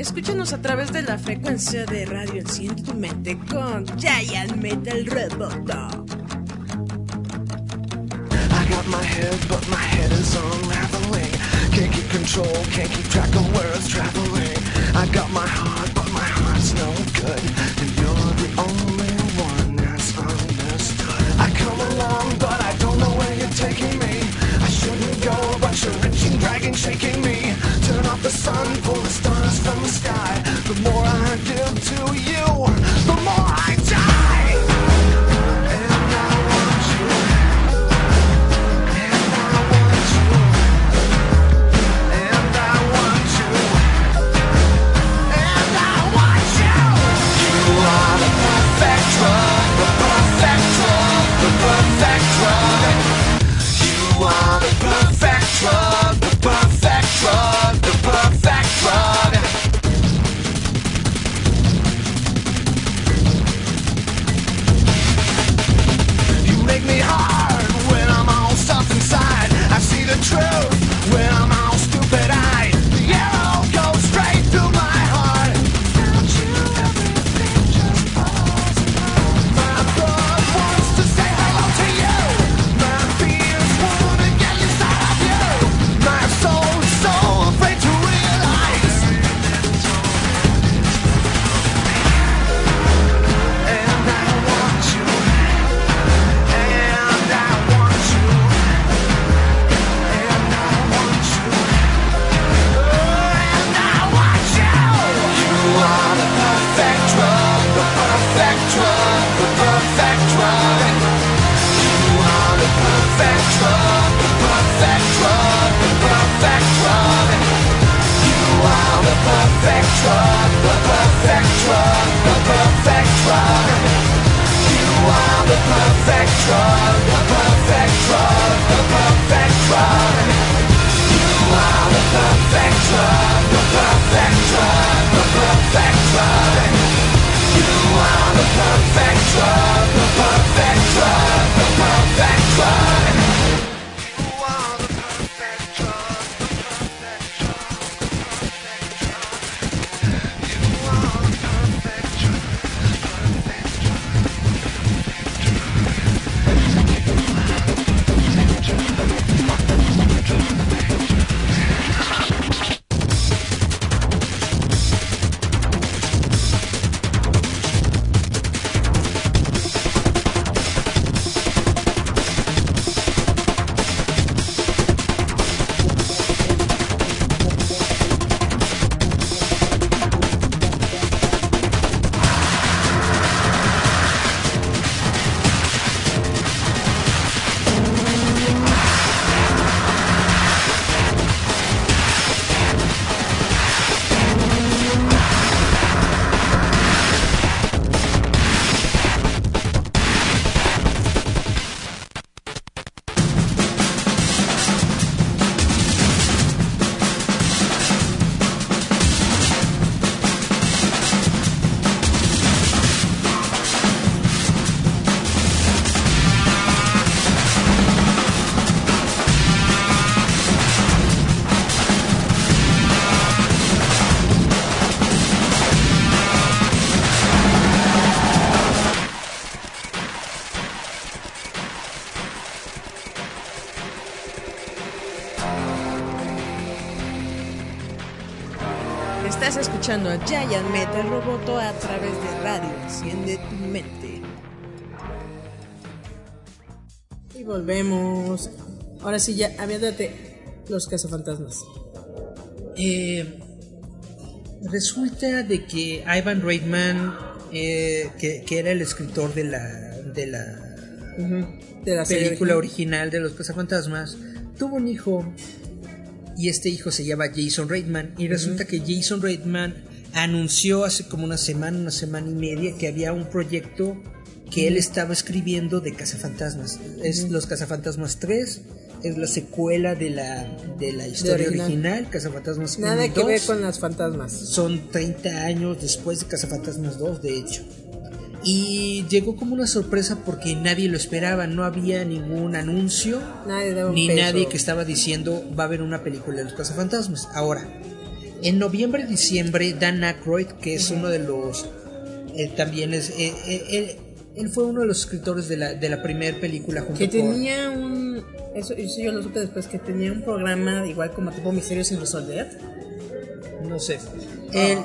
Speaker 1: Escúchanos a través de la frecuencia de radio Enciende tu mente con Giant Metal Roboto.
Speaker 4: I got my head, but my head is unraveling. Can't keep control, can't keep track of where it's traveling. I got my heart, but my heart's no good. And you're the only one that's understood. I come along, but I don't know where you're taking me. I shouldn't go, but you're reaching, dragging, shaking
Speaker 1: a Giant Metal Roboto a través de radio Enciende tu mente. Y volvemos. Ahora sí, ya, aviéntate los cazafantasmas.
Speaker 2: Eh, resulta de que Ivan Reitman, eh, que, que era el escritor de la, de la
Speaker 1: De la
Speaker 2: película
Speaker 1: original.
Speaker 2: original de los cazafantasmas, tuvo un hijo y este hijo se llama Jason Reitman y resulta que Jason Reitman anunció hace como una semana, una semana y media que había un proyecto que él estaba escribiendo de cazafantasmas. Es Los cazafantasmas 3, es la secuela de la, de la historia
Speaker 1: original.
Speaker 2: original, Cazafantasmas 1
Speaker 1: Nada
Speaker 2: y
Speaker 1: que ver
Speaker 2: 2.
Speaker 1: con las fantasmas.
Speaker 2: Son 30 años después de Cazafantasmas 2, de hecho. Y llegó como una sorpresa porque nadie lo esperaba, no había ningún anuncio,
Speaker 1: Nadie
Speaker 2: ni
Speaker 1: peso.
Speaker 2: nadie que estaba diciendo va a haber una película de los cazafantasmas. Ahora, En noviembre, diciembre, Dan Aykroyd, que es uno de los... eh, también es... eh, eh, él, fue uno de los escritores de la, de la primera película junto
Speaker 1: Que
Speaker 2: con...
Speaker 1: tenía un. Eso, eso yo lo supe después, que tenía un programa igual como tipo Misterios sin resolver.
Speaker 2: No sé. Él-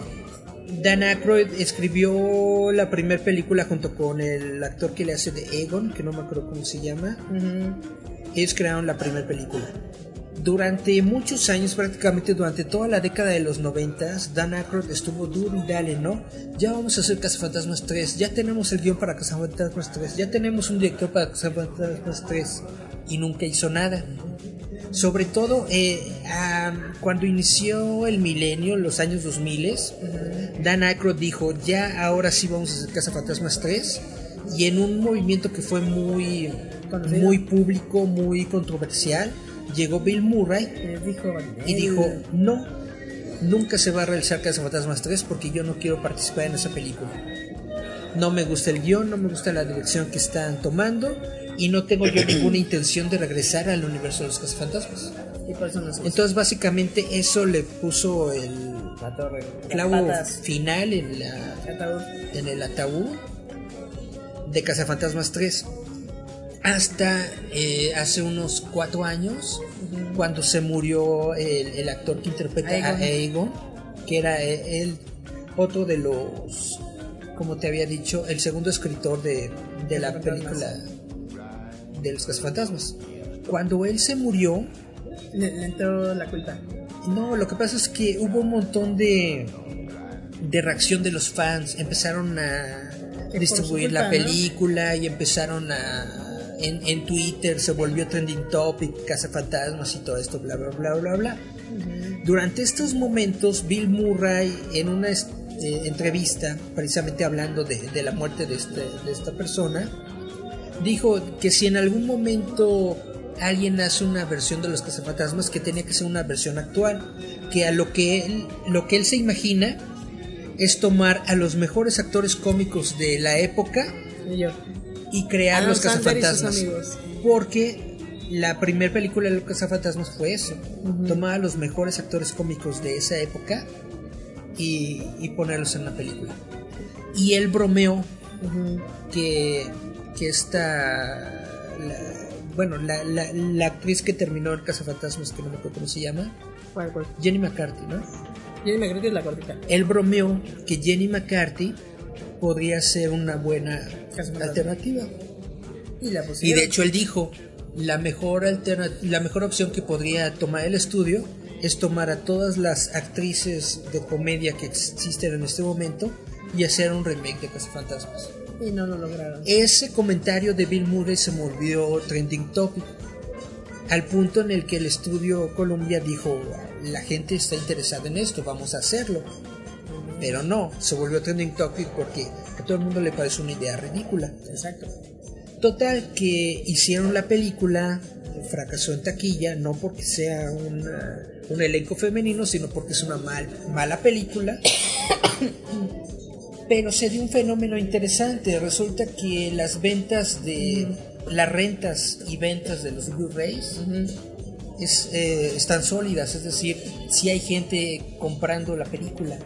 Speaker 2: Dan Aykroyd escribió la primera película junto con el actor que le hace de Egon, que no me acuerdo cómo se llama. Ellos crearon la primera película. Durante muchos años, prácticamente durante toda la década de los noventas, Dan Aykroyd estuvo duro y dale, ¿no? Ya vamos a hacer Cazafantasmas 3, ya tenemos el guion para Cazafantasmas 3, ya tenemos un director para Cazafantasmas 3 y nunca hizo nada. Sobre todo eh, ah, cuando inició el milenio, los años 2000, Dan Aykroyd dijo, ya ahora sí vamos a hacer Cazafantasmas 3 y en un movimiento que fue muy, muy público, muy controversial, llegó Bill Murray
Speaker 1: Les dijo.
Speaker 2: y dijo, no, nunca se va a realizar Cazafantasmas 3 porque yo no quiero participar en esa película. No me gusta el guion, no me gusta la dirección que están tomando y no tengo yo ninguna intención de regresar al universo de los Cazafantasmas.
Speaker 1: Y por eso nos
Speaker 2: Entonces básicamente eso le puso el
Speaker 1: la torre.
Speaker 2: clavo final en, la, en el ataúd de Cazafantasmas 3. Hasta eh, hace unos cuatro años, cuando se murió el, el actor que interpreta a
Speaker 1: Aegon.
Speaker 2: Que era el otro de los, como te había dicho, el segundo escritor de, de la película de los Cazafantasmas. Cuando él se murió,
Speaker 1: Le, le entró la culpa.
Speaker 2: no, lo que pasa es que hubo un montón de, de reacción de los fans. Empezaron a distribuir la película y empezaron a... En, en Twitter se volvió trending topic, cazafantasmas y todo esto, bla, bla, bla, bla, bla. Durante estos momentos, Bill Murray, en una eh, entrevista, precisamente hablando de, de la muerte de, este, de esta persona, dijo que si en algún momento alguien hace una versión de los cazafantasmas que tenía que ser una versión actual que a lo que él, lo que él se imagina es tomar a los mejores actores cómicos de la época
Speaker 1: Y
Speaker 2: crear los cazafantasmas porque la primera película de los cazafantasmas fue eso tomar a los mejores actores cómicos de esa época y, y ponerlos en la película y él bromeó que, que esta la- bueno la, la, la actriz que terminó en Cazafantasmas que no me acuerdo cómo se llama. Jenny McCarthy ¿no?
Speaker 1: Jenny McCarthy es la gordita.
Speaker 2: él bromeó que Jenny McCarthy podría ser una buena alternativa
Speaker 1: Y la
Speaker 2: y
Speaker 1: pusieron.
Speaker 2: de hecho él dijo la mejor la mejor opción que podría tomar el estudio es tomar a todas las actrices de comedia que existen en este momento y hacer un remake de Cazafantasmas.
Speaker 1: Y no lo lograron.
Speaker 2: Ese comentario de Bill Murray se volvió trending topic. Al punto en el que el estudio Columbia dijo, la gente está interesada en esto, vamos a hacerlo. Pero no, se volvió trending topic porque a todo el mundo le parece una idea ridícula.
Speaker 1: Exacto.
Speaker 2: Total que hicieron la película, fracasó en taquilla, no porque sea una- un elenco femenino, sino porque es una mal, mala película. Pero se dio un fenómeno interesante. Resulta que las ventas de las rentas y ventas de los Blu-rays es, eh, están sólidas, es decir, si hay gente comprando la película,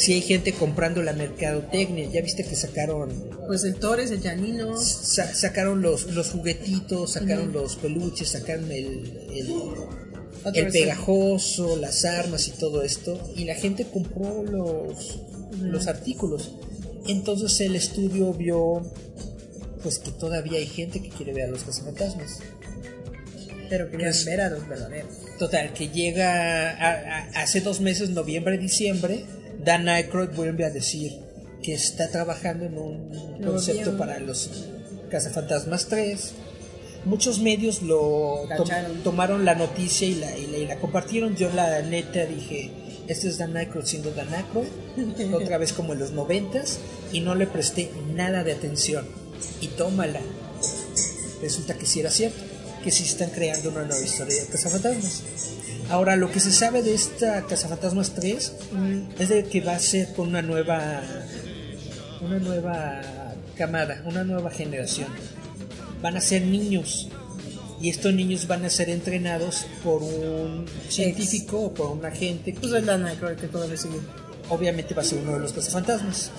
Speaker 2: si hay gente comprando la mercadotecnia, ya viste que sacaron
Speaker 1: Pues el Torres, el Janino.
Speaker 2: Sa- sacaron los, los juguetitos, sacaron los peluches, sacaron el, el, el pegajoso, las armas y todo esto, y la gente compró los, los artículos. Entonces el estudio vio pues que todavía hay gente que quiere ver a los cazafantasmas.
Speaker 1: Pero querían
Speaker 2: Es-
Speaker 1: ver a los verdaderos.
Speaker 2: Total, que llega a- a- hace dos meses, noviembre, diciembre, Dan Aykroyd vuelve a decir que está trabajando en un concepto para los Cazafantasmas 3. Muchos medios lo tom- tomaron la noticia y la, y la- y la compartieron. Yo la neta dije, este es Dan Aykroyd siendo Dan Aykroyd, otra vez como en los noventas, y no le presté nada de atención. Y tómala. Resulta que sí era cierto, que sí están creando una nueva historia de Cazafantasmas. Ahora, lo que se sabe de esta Cazafantasmas 3 es de que va a ser con una nueva una nueva camada, una nueva generación. Van a ser niños. Y estos niños van a ser entrenados por un científico o por un agente
Speaker 1: Pues es la Nightcrawler que todavía sigue.
Speaker 2: Obviamente va a ser uno de los cazafantasmas.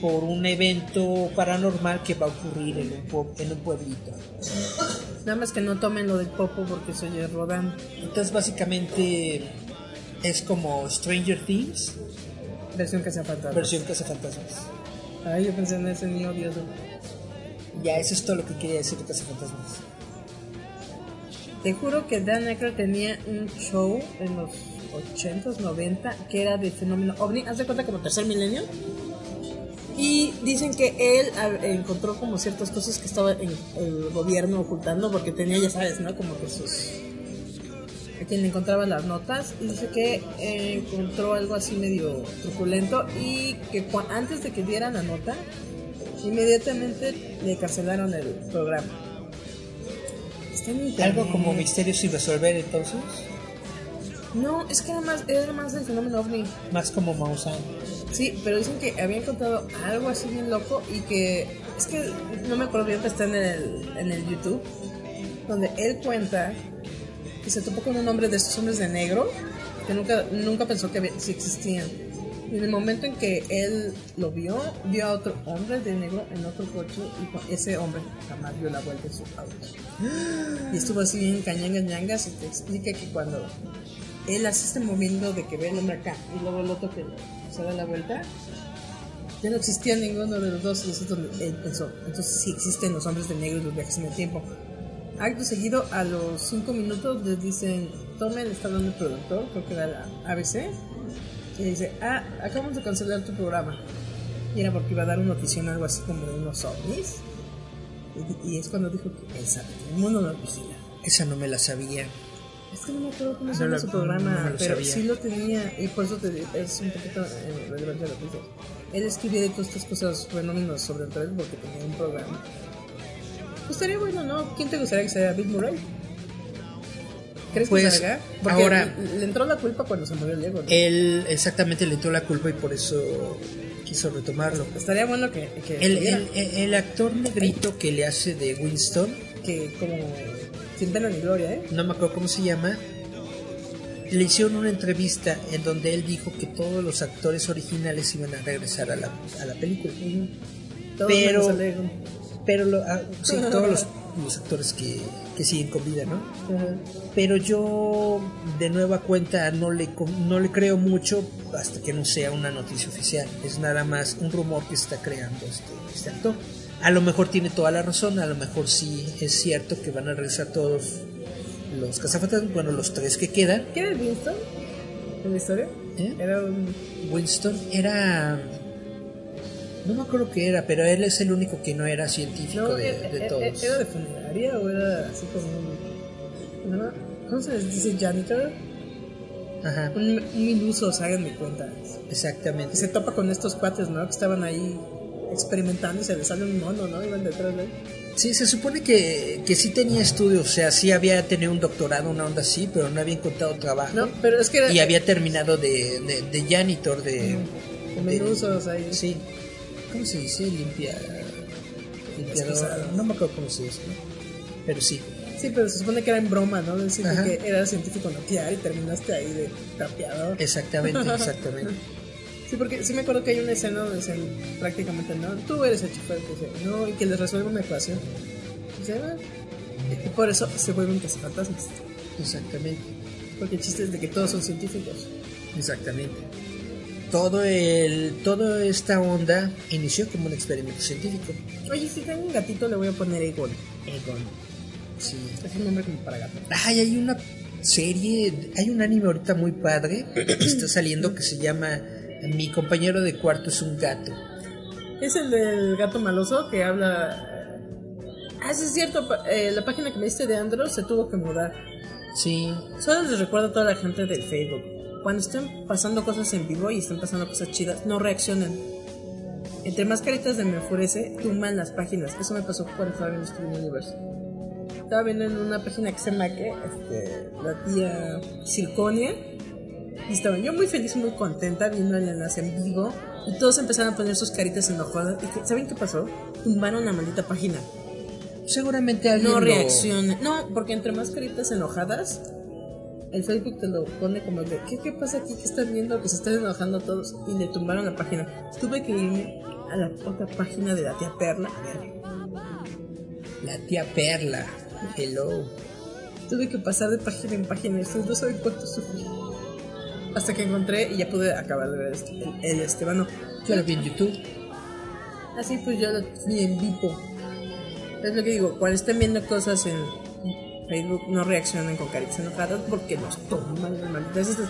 Speaker 2: Por un evento paranormal que va a ocurrir en un, en un pueblito.
Speaker 1: Nada más que no tomen lo del popo porque se oye rodando.
Speaker 2: Entonces básicamente es como Stranger Things,
Speaker 1: Versión fantasma.
Speaker 2: versión cazafantasmas.
Speaker 1: Ay, yo pensé en ese niño odioso.
Speaker 2: Ya, eso es todo lo que quería decir de cazafantasmas.
Speaker 1: Te juro que Dan Aykroyd tenía un show en los 80s, 90 que era de fenómeno ovni. Haz de cuenta como tercer milenio. Y dicen que él encontró como ciertas cosas que estaba en el gobierno ocultando porque tenía, ya sabes, ¿no? Como que sus... A quien le encontraba las notas y dice que eh, encontró algo así medio truculento y que antes de que diera la nota, inmediatamente le cancelaron el programa.
Speaker 2: Algo como misterio sin resolver entonces,
Speaker 1: No, es que era más, era más del fenómeno ovni.
Speaker 2: más como Maussan.
Speaker 1: Sí, pero dicen que había encontrado algo así bien loco y que es que no me acuerdo bien, pero está en el, en el YouTube, donde él cuenta que se topó con un hombre de estos hombres de negro que nunca, nunca pensó que sí existían. Y en el momento en que él lo vio, vio a otro hombre de negro en otro coche y ese hombre jamás dio la vuelta en su auto. Y estuvo así bien cañangas ñangas y te explica que cuando él hace este movimiento de que ve el hombre acá y luego el otro que se da la vuelta, ya no existía ninguno de los dos, y donde él pensó. Entonces sí existen los hombres de negro y los viajes en el tiempo. Acto seguido, a los 5 minutos les dicen, tome, le está dando el productor, creo que era la ABC, y dice, ah, acabamos de cancelar tu programa. Y era porque iba a dar una notición algo así como de unos ovnis. Y, y es cuando dijo que el mundo no vigila.
Speaker 2: Esa no me la sabía.
Speaker 1: Es que no me acuerdo cómo se llama su programa,
Speaker 2: no
Speaker 1: pero
Speaker 2: sabía.
Speaker 1: sí lo tenía y por eso te es un poquito eh, relevante lo que dices. Él escribía de todas estas cosas, fenómenos sobrenaturales porque tenía un programa. Pues estaría bueno, ¿no? ¿Quién te gustaría que sea Bill Murray? ¿Crees
Speaker 2: Pues,
Speaker 1: que salga? Porque
Speaker 2: ahora-
Speaker 1: le entró la culpa cuando se murió Lego, ¿no?
Speaker 2: Él exactamente le dio la culpa y por eso quiso retomarlo.
Speaker 1: Estaría bueno que,
Speaker 2: El,
Speaker 1: que,
Speaker 2: el- el- el actor negrito que le hace de Winston,
Speaker 1: que como gloria, ¿eh?
Speaker 2: no me acuerdo cómo se llama, le hicieron una entrevista en donde él dijo que todos los actores originales iban a regresar a la, a la película.
Speaker 1: Todos
Speaker 2: Pero-. Pero lo- ah, sí, todos los, los actores que, que siguen con vida, ¿no? Pero yo de nueva cuenta no le, no le creo mucho hasta que no sea una noticia oficial. Es nada más un rumor que está creando este, este actor. A lo mejor tiene toda la razón, a lo mejor sí es cierto que van a regresar todos los cazafantasmas, bueno, los tres que quedan.
Speaker 1: ¿Quién era Winston en la historia?
Speaker 2: ¿Eh?
Speaker 1: Era un...
Speaker 2: Winston era... No me acuerdo qué era, pero él es el único que no era científico
Speaker 1: No,
Speaker 2: de,
Speaker 1: era,
Speaker 2: de
Speaker 1: era-
Speaker 2: todos.
Speaker 1: ¿Era de funeraria o era así como un. ¿no? ¿Cómo se les dice janitor?
Speaker 2: Ajá,
Speaker 1: Un, un iluso, háganme cuenta.
Speaker 2: exactamente.
Speaker 1: Se topa con estos cuates, ¿no? Que estaban ahí experimentando y se les sale un mono, ¿no? Iban detrás de él.
Speaker 2: Sí, se supone que, que sí tenía estudios, o sea, sí había tenido un doctorado, una onda así, pero no había encontrado trabajo.
Speaker 1: No, pero es que era.
Speaker 2: Y había terminado de, de, de janitor, de... De-
Speaker 1: ahí.
Speaker 2: Sí. ¿Cómo se dice? Limpia... Limpiador. No me acuerdo cómo se dice. ¿no? Pero sí.
Speaker 1: Sí, pero se supone que era en broma, ¿no? Decir que eras científico nuclear y terminaste ahí de tapeador.
Speaker 2: Exactamente, exactamente.
Speaker 1: Sí, porque sí me acuerdo que hay una escena donde dicen prácticamente, no, tú eres el chofer, que dice, no, y que les resuelve una ecuación. Y "Ah". Y por eso se vuelven cazafantasmas.
Speaker 2: Exactamente.
Speaker 1: Porque el chiste es de que todos son científicos.
Speaker 2: Exactamente. Todo el, toda esta onda inició como un experimento científico.
Speaker 1: Oye, si tengo un gatito, le voy a poner Egon.
Speaker 2: Egon. Sí.
Speaker 1: Es un nombre como para gato.
Speaker 2: Ay, hay una serie, hay un anime ahorita muy padre que está saliendo que se llama Mi compañero de cuarto es un gato.
Speaker 1: Es el del gato maloso que habla. Ah, sí, es cierto. eh, la página que me diste de Android se tuvo que mudar.
Speaker 2: Sí,
Speaker 1: Solo les recuerdo a toda la gente del Facebook. Cuando estén pasando cosas en vivo y estén pasando cosas chidas, no reaccionen. Entre más caritas de me enfurece, tumban las páginas. Eso me pasó cuando estaba viendo Steven Universe. Estaba viendo en una página que se llama que, este, la tía Circonia. Y estaba yo muy feliz y muy contenta viendo el enlace en vivo. Y todos empezaron a poner sus caritas enojadas. Y ¿saben qué pasó? Tumbaron la maldita página.
Speaker 2: Seguramente alguien
Speaker 1: no reaccione. No, porque entre más caritas enojadas, el Facebook te lo pone como de, ¿qué, qué pasa aquí? ¿Qué están viendo? Que se están enojando todos y le tumbaron la página. Tuve que irme a la otra página de la tía Perla.
Speaker 2: La tía Perla. Hello.
Speaker 1: Tuve que pasar de página en página. No saben cuánto sufrí. Hasta que encontré y ya pude acabar de ver este- el, el Estebano.
Speaker 2: Yo lo vi en YouTube.
Speaker 1: Así pues yo lo vi en vivo. Es lo que digo, cuando estén viendo cosas en Facebook no reaccionen con caritas enojadas porque nos toman las malditas. Eso,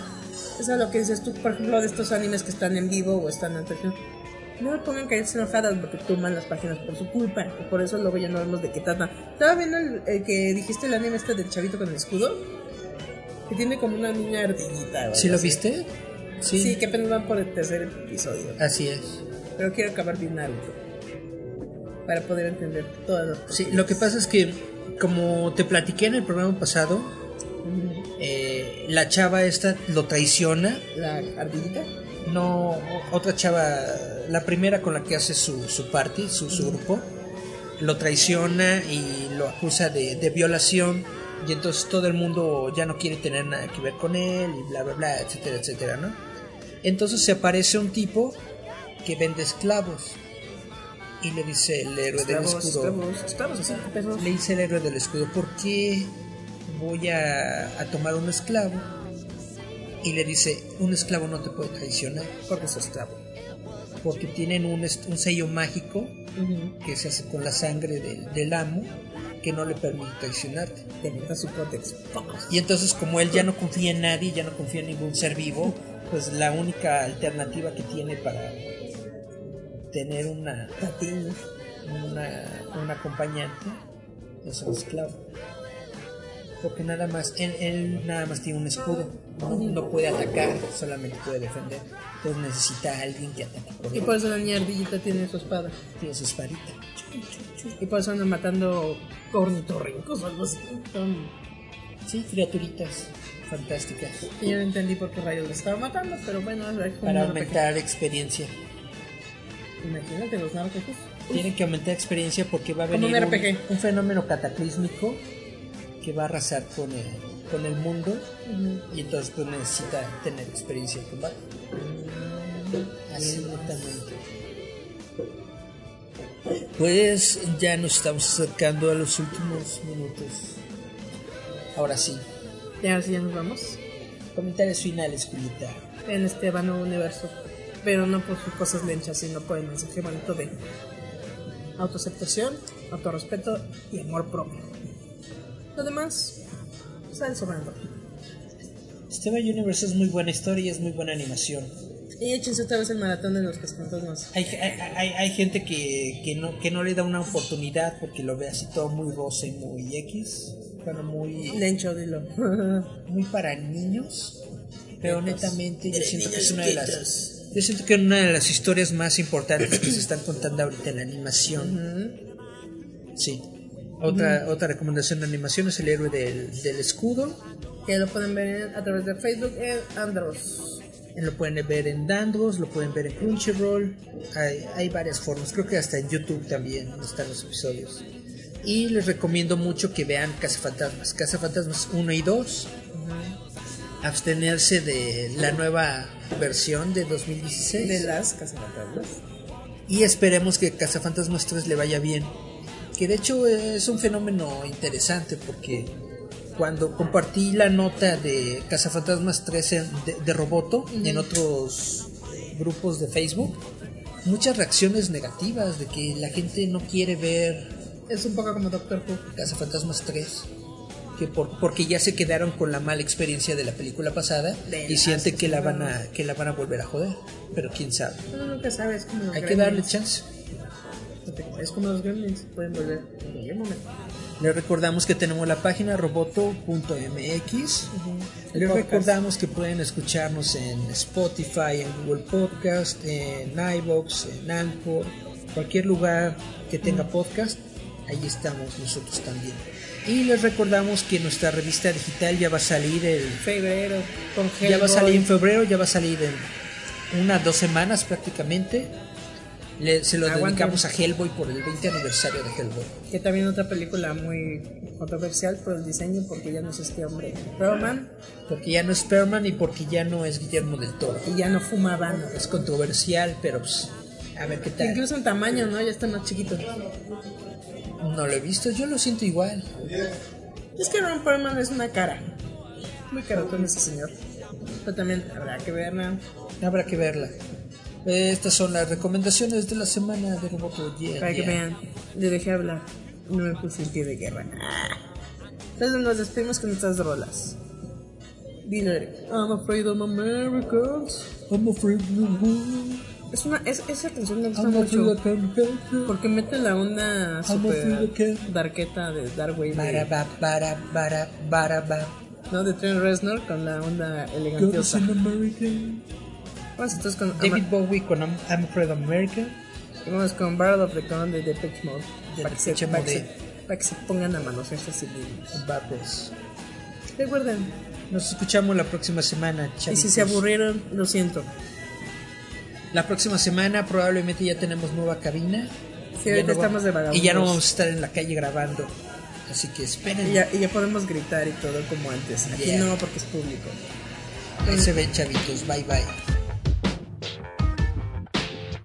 Speaker 1: eso es lo que dices tú, por ejemplo, de estos animes que están en vivo o están en televisión. No pongan caritas enojadas porque toman las páginas por su culpa. Y por eso luego ya no vemos de qué trata. Estaba viendo el, el que dijiste el anime este del chavito con el escudo. Que tiene como una niña ardillita.
Speaker 2: ¿Sí lo viste? Sí.
Speaker 1: Sí, que apenas van por el tercer episodio.
Speaker 2: Así es.
Speaker 1: Pero quiero acabar bien Naruto. Para poder entender todas las cosas.
Speaker 2: Sí, lo que pasa es que, como te platiqué en el programa pasado, eh, la chava esta lo traiciona.
Speaker 1: La ardillita.
Speaker 2: No, otra chava, la primera con la que hace su, su party, su, su grupo, lo traiciona y lo acusa de, de violación. Y entonces todo el mundo ya no quiere tener nada que ver con él y bla, bla, bla, etcétera, etcétera, ¿no? Entonces se aparece un tipo que vende esclavos. Y le dice el héroe del escudo.
Speaker 1: esclavos, esclavos, así.
Speaker 2: Le dice el héroe del escudo, ¿por qué voy a, a tomar un esclavo? Y le dice, un esclavo no te puede traicionar
Speaker 1: Porque es esclavo.
Speaker 2: porque tienen un, un sello mágico que se hace con la sangre del, del amo que no le permite traicionarte.
Speaker 1: Te meta su cótex.
Speaker 2: Y entonces como él ya no confía en nadie, ya no confía en ningún ser vivo, pues la única alternativa que tiene para tener una, una, un acompañante es un esclavo. Porque nada más, él, él nada más tiene un escudo, no, no puede atacar, solamente puede defender. Entonces necesita a alguien que ataque por
Speaker 1: Y por eso la niña ardillita tiene su espada.
Speaker 2: Tiene su espadita.
Speaker 1: Y por eso andan matando ornitorrincos o algo así. Son-
Speaker 2: Sí, criaturitas fantásticas.
Speaker 1: Y yo no entendí por qué rayos los estaba matando, pero bueno, es como
Speaker 2: Para aumentar experiencia.
Speaker 1: Imagínate los narcos.
Speaker 2: Tienen que aumentar experiencia porque va a venir
Speaker 1: un
Speaker 2: fenómeno cataclísmico que va a arrasar con el, con el mundo y entonces pues necesita tener experiencia en combate. Absolutamente. Pues ya nos estamos acercando a los últimos minutos. Ahora sí,
Speaker 1: Ya, sí, ya nos vamos.
Speaker 2: comentarios finales, Julieta.
Speaker 1: En este vano universo. Pero no por sus cosas lenchas, sino por el mensaje bonito de autoaceptación, autorrespeto y amor propio. Lo demás, sale sobrando.
Speaker 2: Steven Universe es muy buena historia y es muy buena animación.
Speaker 1: Y échense otra vez el maratón de los casfantasmas.
Speaker 2: Hay, hay, hay, hay gente que, que, no, que no le da una oportunidad porque lo ve así todo muy rosa y muy X, bueno, muy,
Speaker 1: Lencho, dilo.
Speaker 2: muy para niños. Pero netamente yo siento que es una de las yo siento que es una de las historias más importantes que se están contando ahorita en la animación. Sí. Otra, otra recomendación de animación es el héroe del, del escudo.
Speaker 1: que lo pueden ver a través de Facebook en Andros.
Speaker 2: Lo pueden ver en Dandros, lo pueden ver en Crunchyroll. Hay, hay varias formas. Creo que hasta en YouTube también están los episodios. Y les recomiendo mucho que vean Cazafantasmas. Cazafantasmas 1 y 2. Abstenerse de la nueva versión de 2016.
Speaker 1: De las casfantasmas.
Speaker 2: Y esperemos que Cazafantasmas 3 le vaya bien. Que de hecho es un fenómeno interesante porque cuando compartí la nota de Cazafantasmas 3 en- de, de Roboto en otros grupos de Facebook, muchas reacciones negativas de que la gente no quiere ver
Speaker 1: Es un poco como Doctor Who.
Speaker 2: Cazafantasmas 3. Que por, porque ya se quedaron con la mala experiencia de la película pasada
Speaker 1: De
Speaker 2: y
Speaker 1: las
Speaker 2: sienten que la van a que la van a volver a joder, pero quién sabe.
Speaker 1: Uno nunca sabe, es como los
Speaker 2: Hay que darle chance.
Speaker 1: Es como los gremlins, pueden volver en cualquier momento.
Speaker 2: Les recordamos que tenemos la página roboto.mx.
Speaker 1: Podcast.
Speaker 2: recordamos que pueden escucharnos en Spotify, en Google Podcast, en iBox, en Anchor, cualquier lugar que tenga podcast. Ahí estamos nosotros también. Y les recordamos que nuestra revista digital ya va a salir el
Speaker 1: Febrero, con
Speaker 2: ya va a salir en febrero, ya va a salir en unas dos semanas prácticamente. Le- se lo
Speaker 1: Aguanten.
Speaker 2: dedicamos a Hellboy por el 20 aniversario de Hellboy.
Speaker 1: Que también otra película muy controversial por el diseño, porque ya no es este hombre. Perlman
Speaker 2: Porque ya no es Perman y porque ya no es Guillermo del Toro.
Speaker 1: y ya no fuma habano.
Speaker 2: Es controversial, pero pues, a ver qué tal.
Speaker 1: Incluso en tamaño, ¿no? Ya está más chiquito.
Speaker 2: No lo he visto, yo lo siento igual.
Speaker 1: Es que Ron Perlman es una cara. Muy carotón ese señor. Pero también habrá que verla.
Speaker 2: Habrá que verla. Eh, Estas son las recomendaciones de la semana de Roboto Yeah,
Speaker 1: Para que
Speaker 2: yeah.
Speaker 1: vean. Le dejé hablar. No me puse en pie de guerra. Entonces nos despedimos con estas rolas. Dilo. I'm afraid of Americans.
Speaker 2: I'm afraid of the world.
Speaker 1: Es una, es, esa canción me gusta
Speaker 2: I'm
Speaker 1: mucho. Porque mete la onda super darketa de Dark Wave.
Speaker 2: Bara, bara, bara, bara, ba.
Speaker 1: ¿no? De Trent Reznor con la onda elegantiosa. Vamos entonces con,
Speaker 2: David Bowie con I'm, I'm Afraid of America.
Speaker 1: vamos con Battle of the Con de Depeche Mode.
Speaker 2: De
Speaker 1: Para que, para, que para que se pongan a manosearse así de-
Speaker 2: Va pues.
Speaker 1: Recuerden,
Speaker 2: Nos escuchamos la próxima semana,
Speaker 1: y
Speaker 2: chavitos.
Speaker 1: si se aburrieron, lo siento.
Speaker 2: La próxima semana probablemente ya tenemos nueva cabina.
Speaker 1: Sí,
Speaker 2: Ya no
Speaker 1: estamos de vagabundos.
Speaker 2: Y ya no vamos a estar en la calle grabando. Así que esperen.
Speaker 1: Y ya, y ya podemos gritar y todo como antes. Aquí
Speaker 2: Yeah.
Speaker 1: no, porque es público.
Speaker 2: Ahí se ven, chavitos. Bye bye.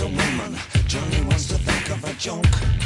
Speaker 4: A woman. Johnny wants to think of a joke.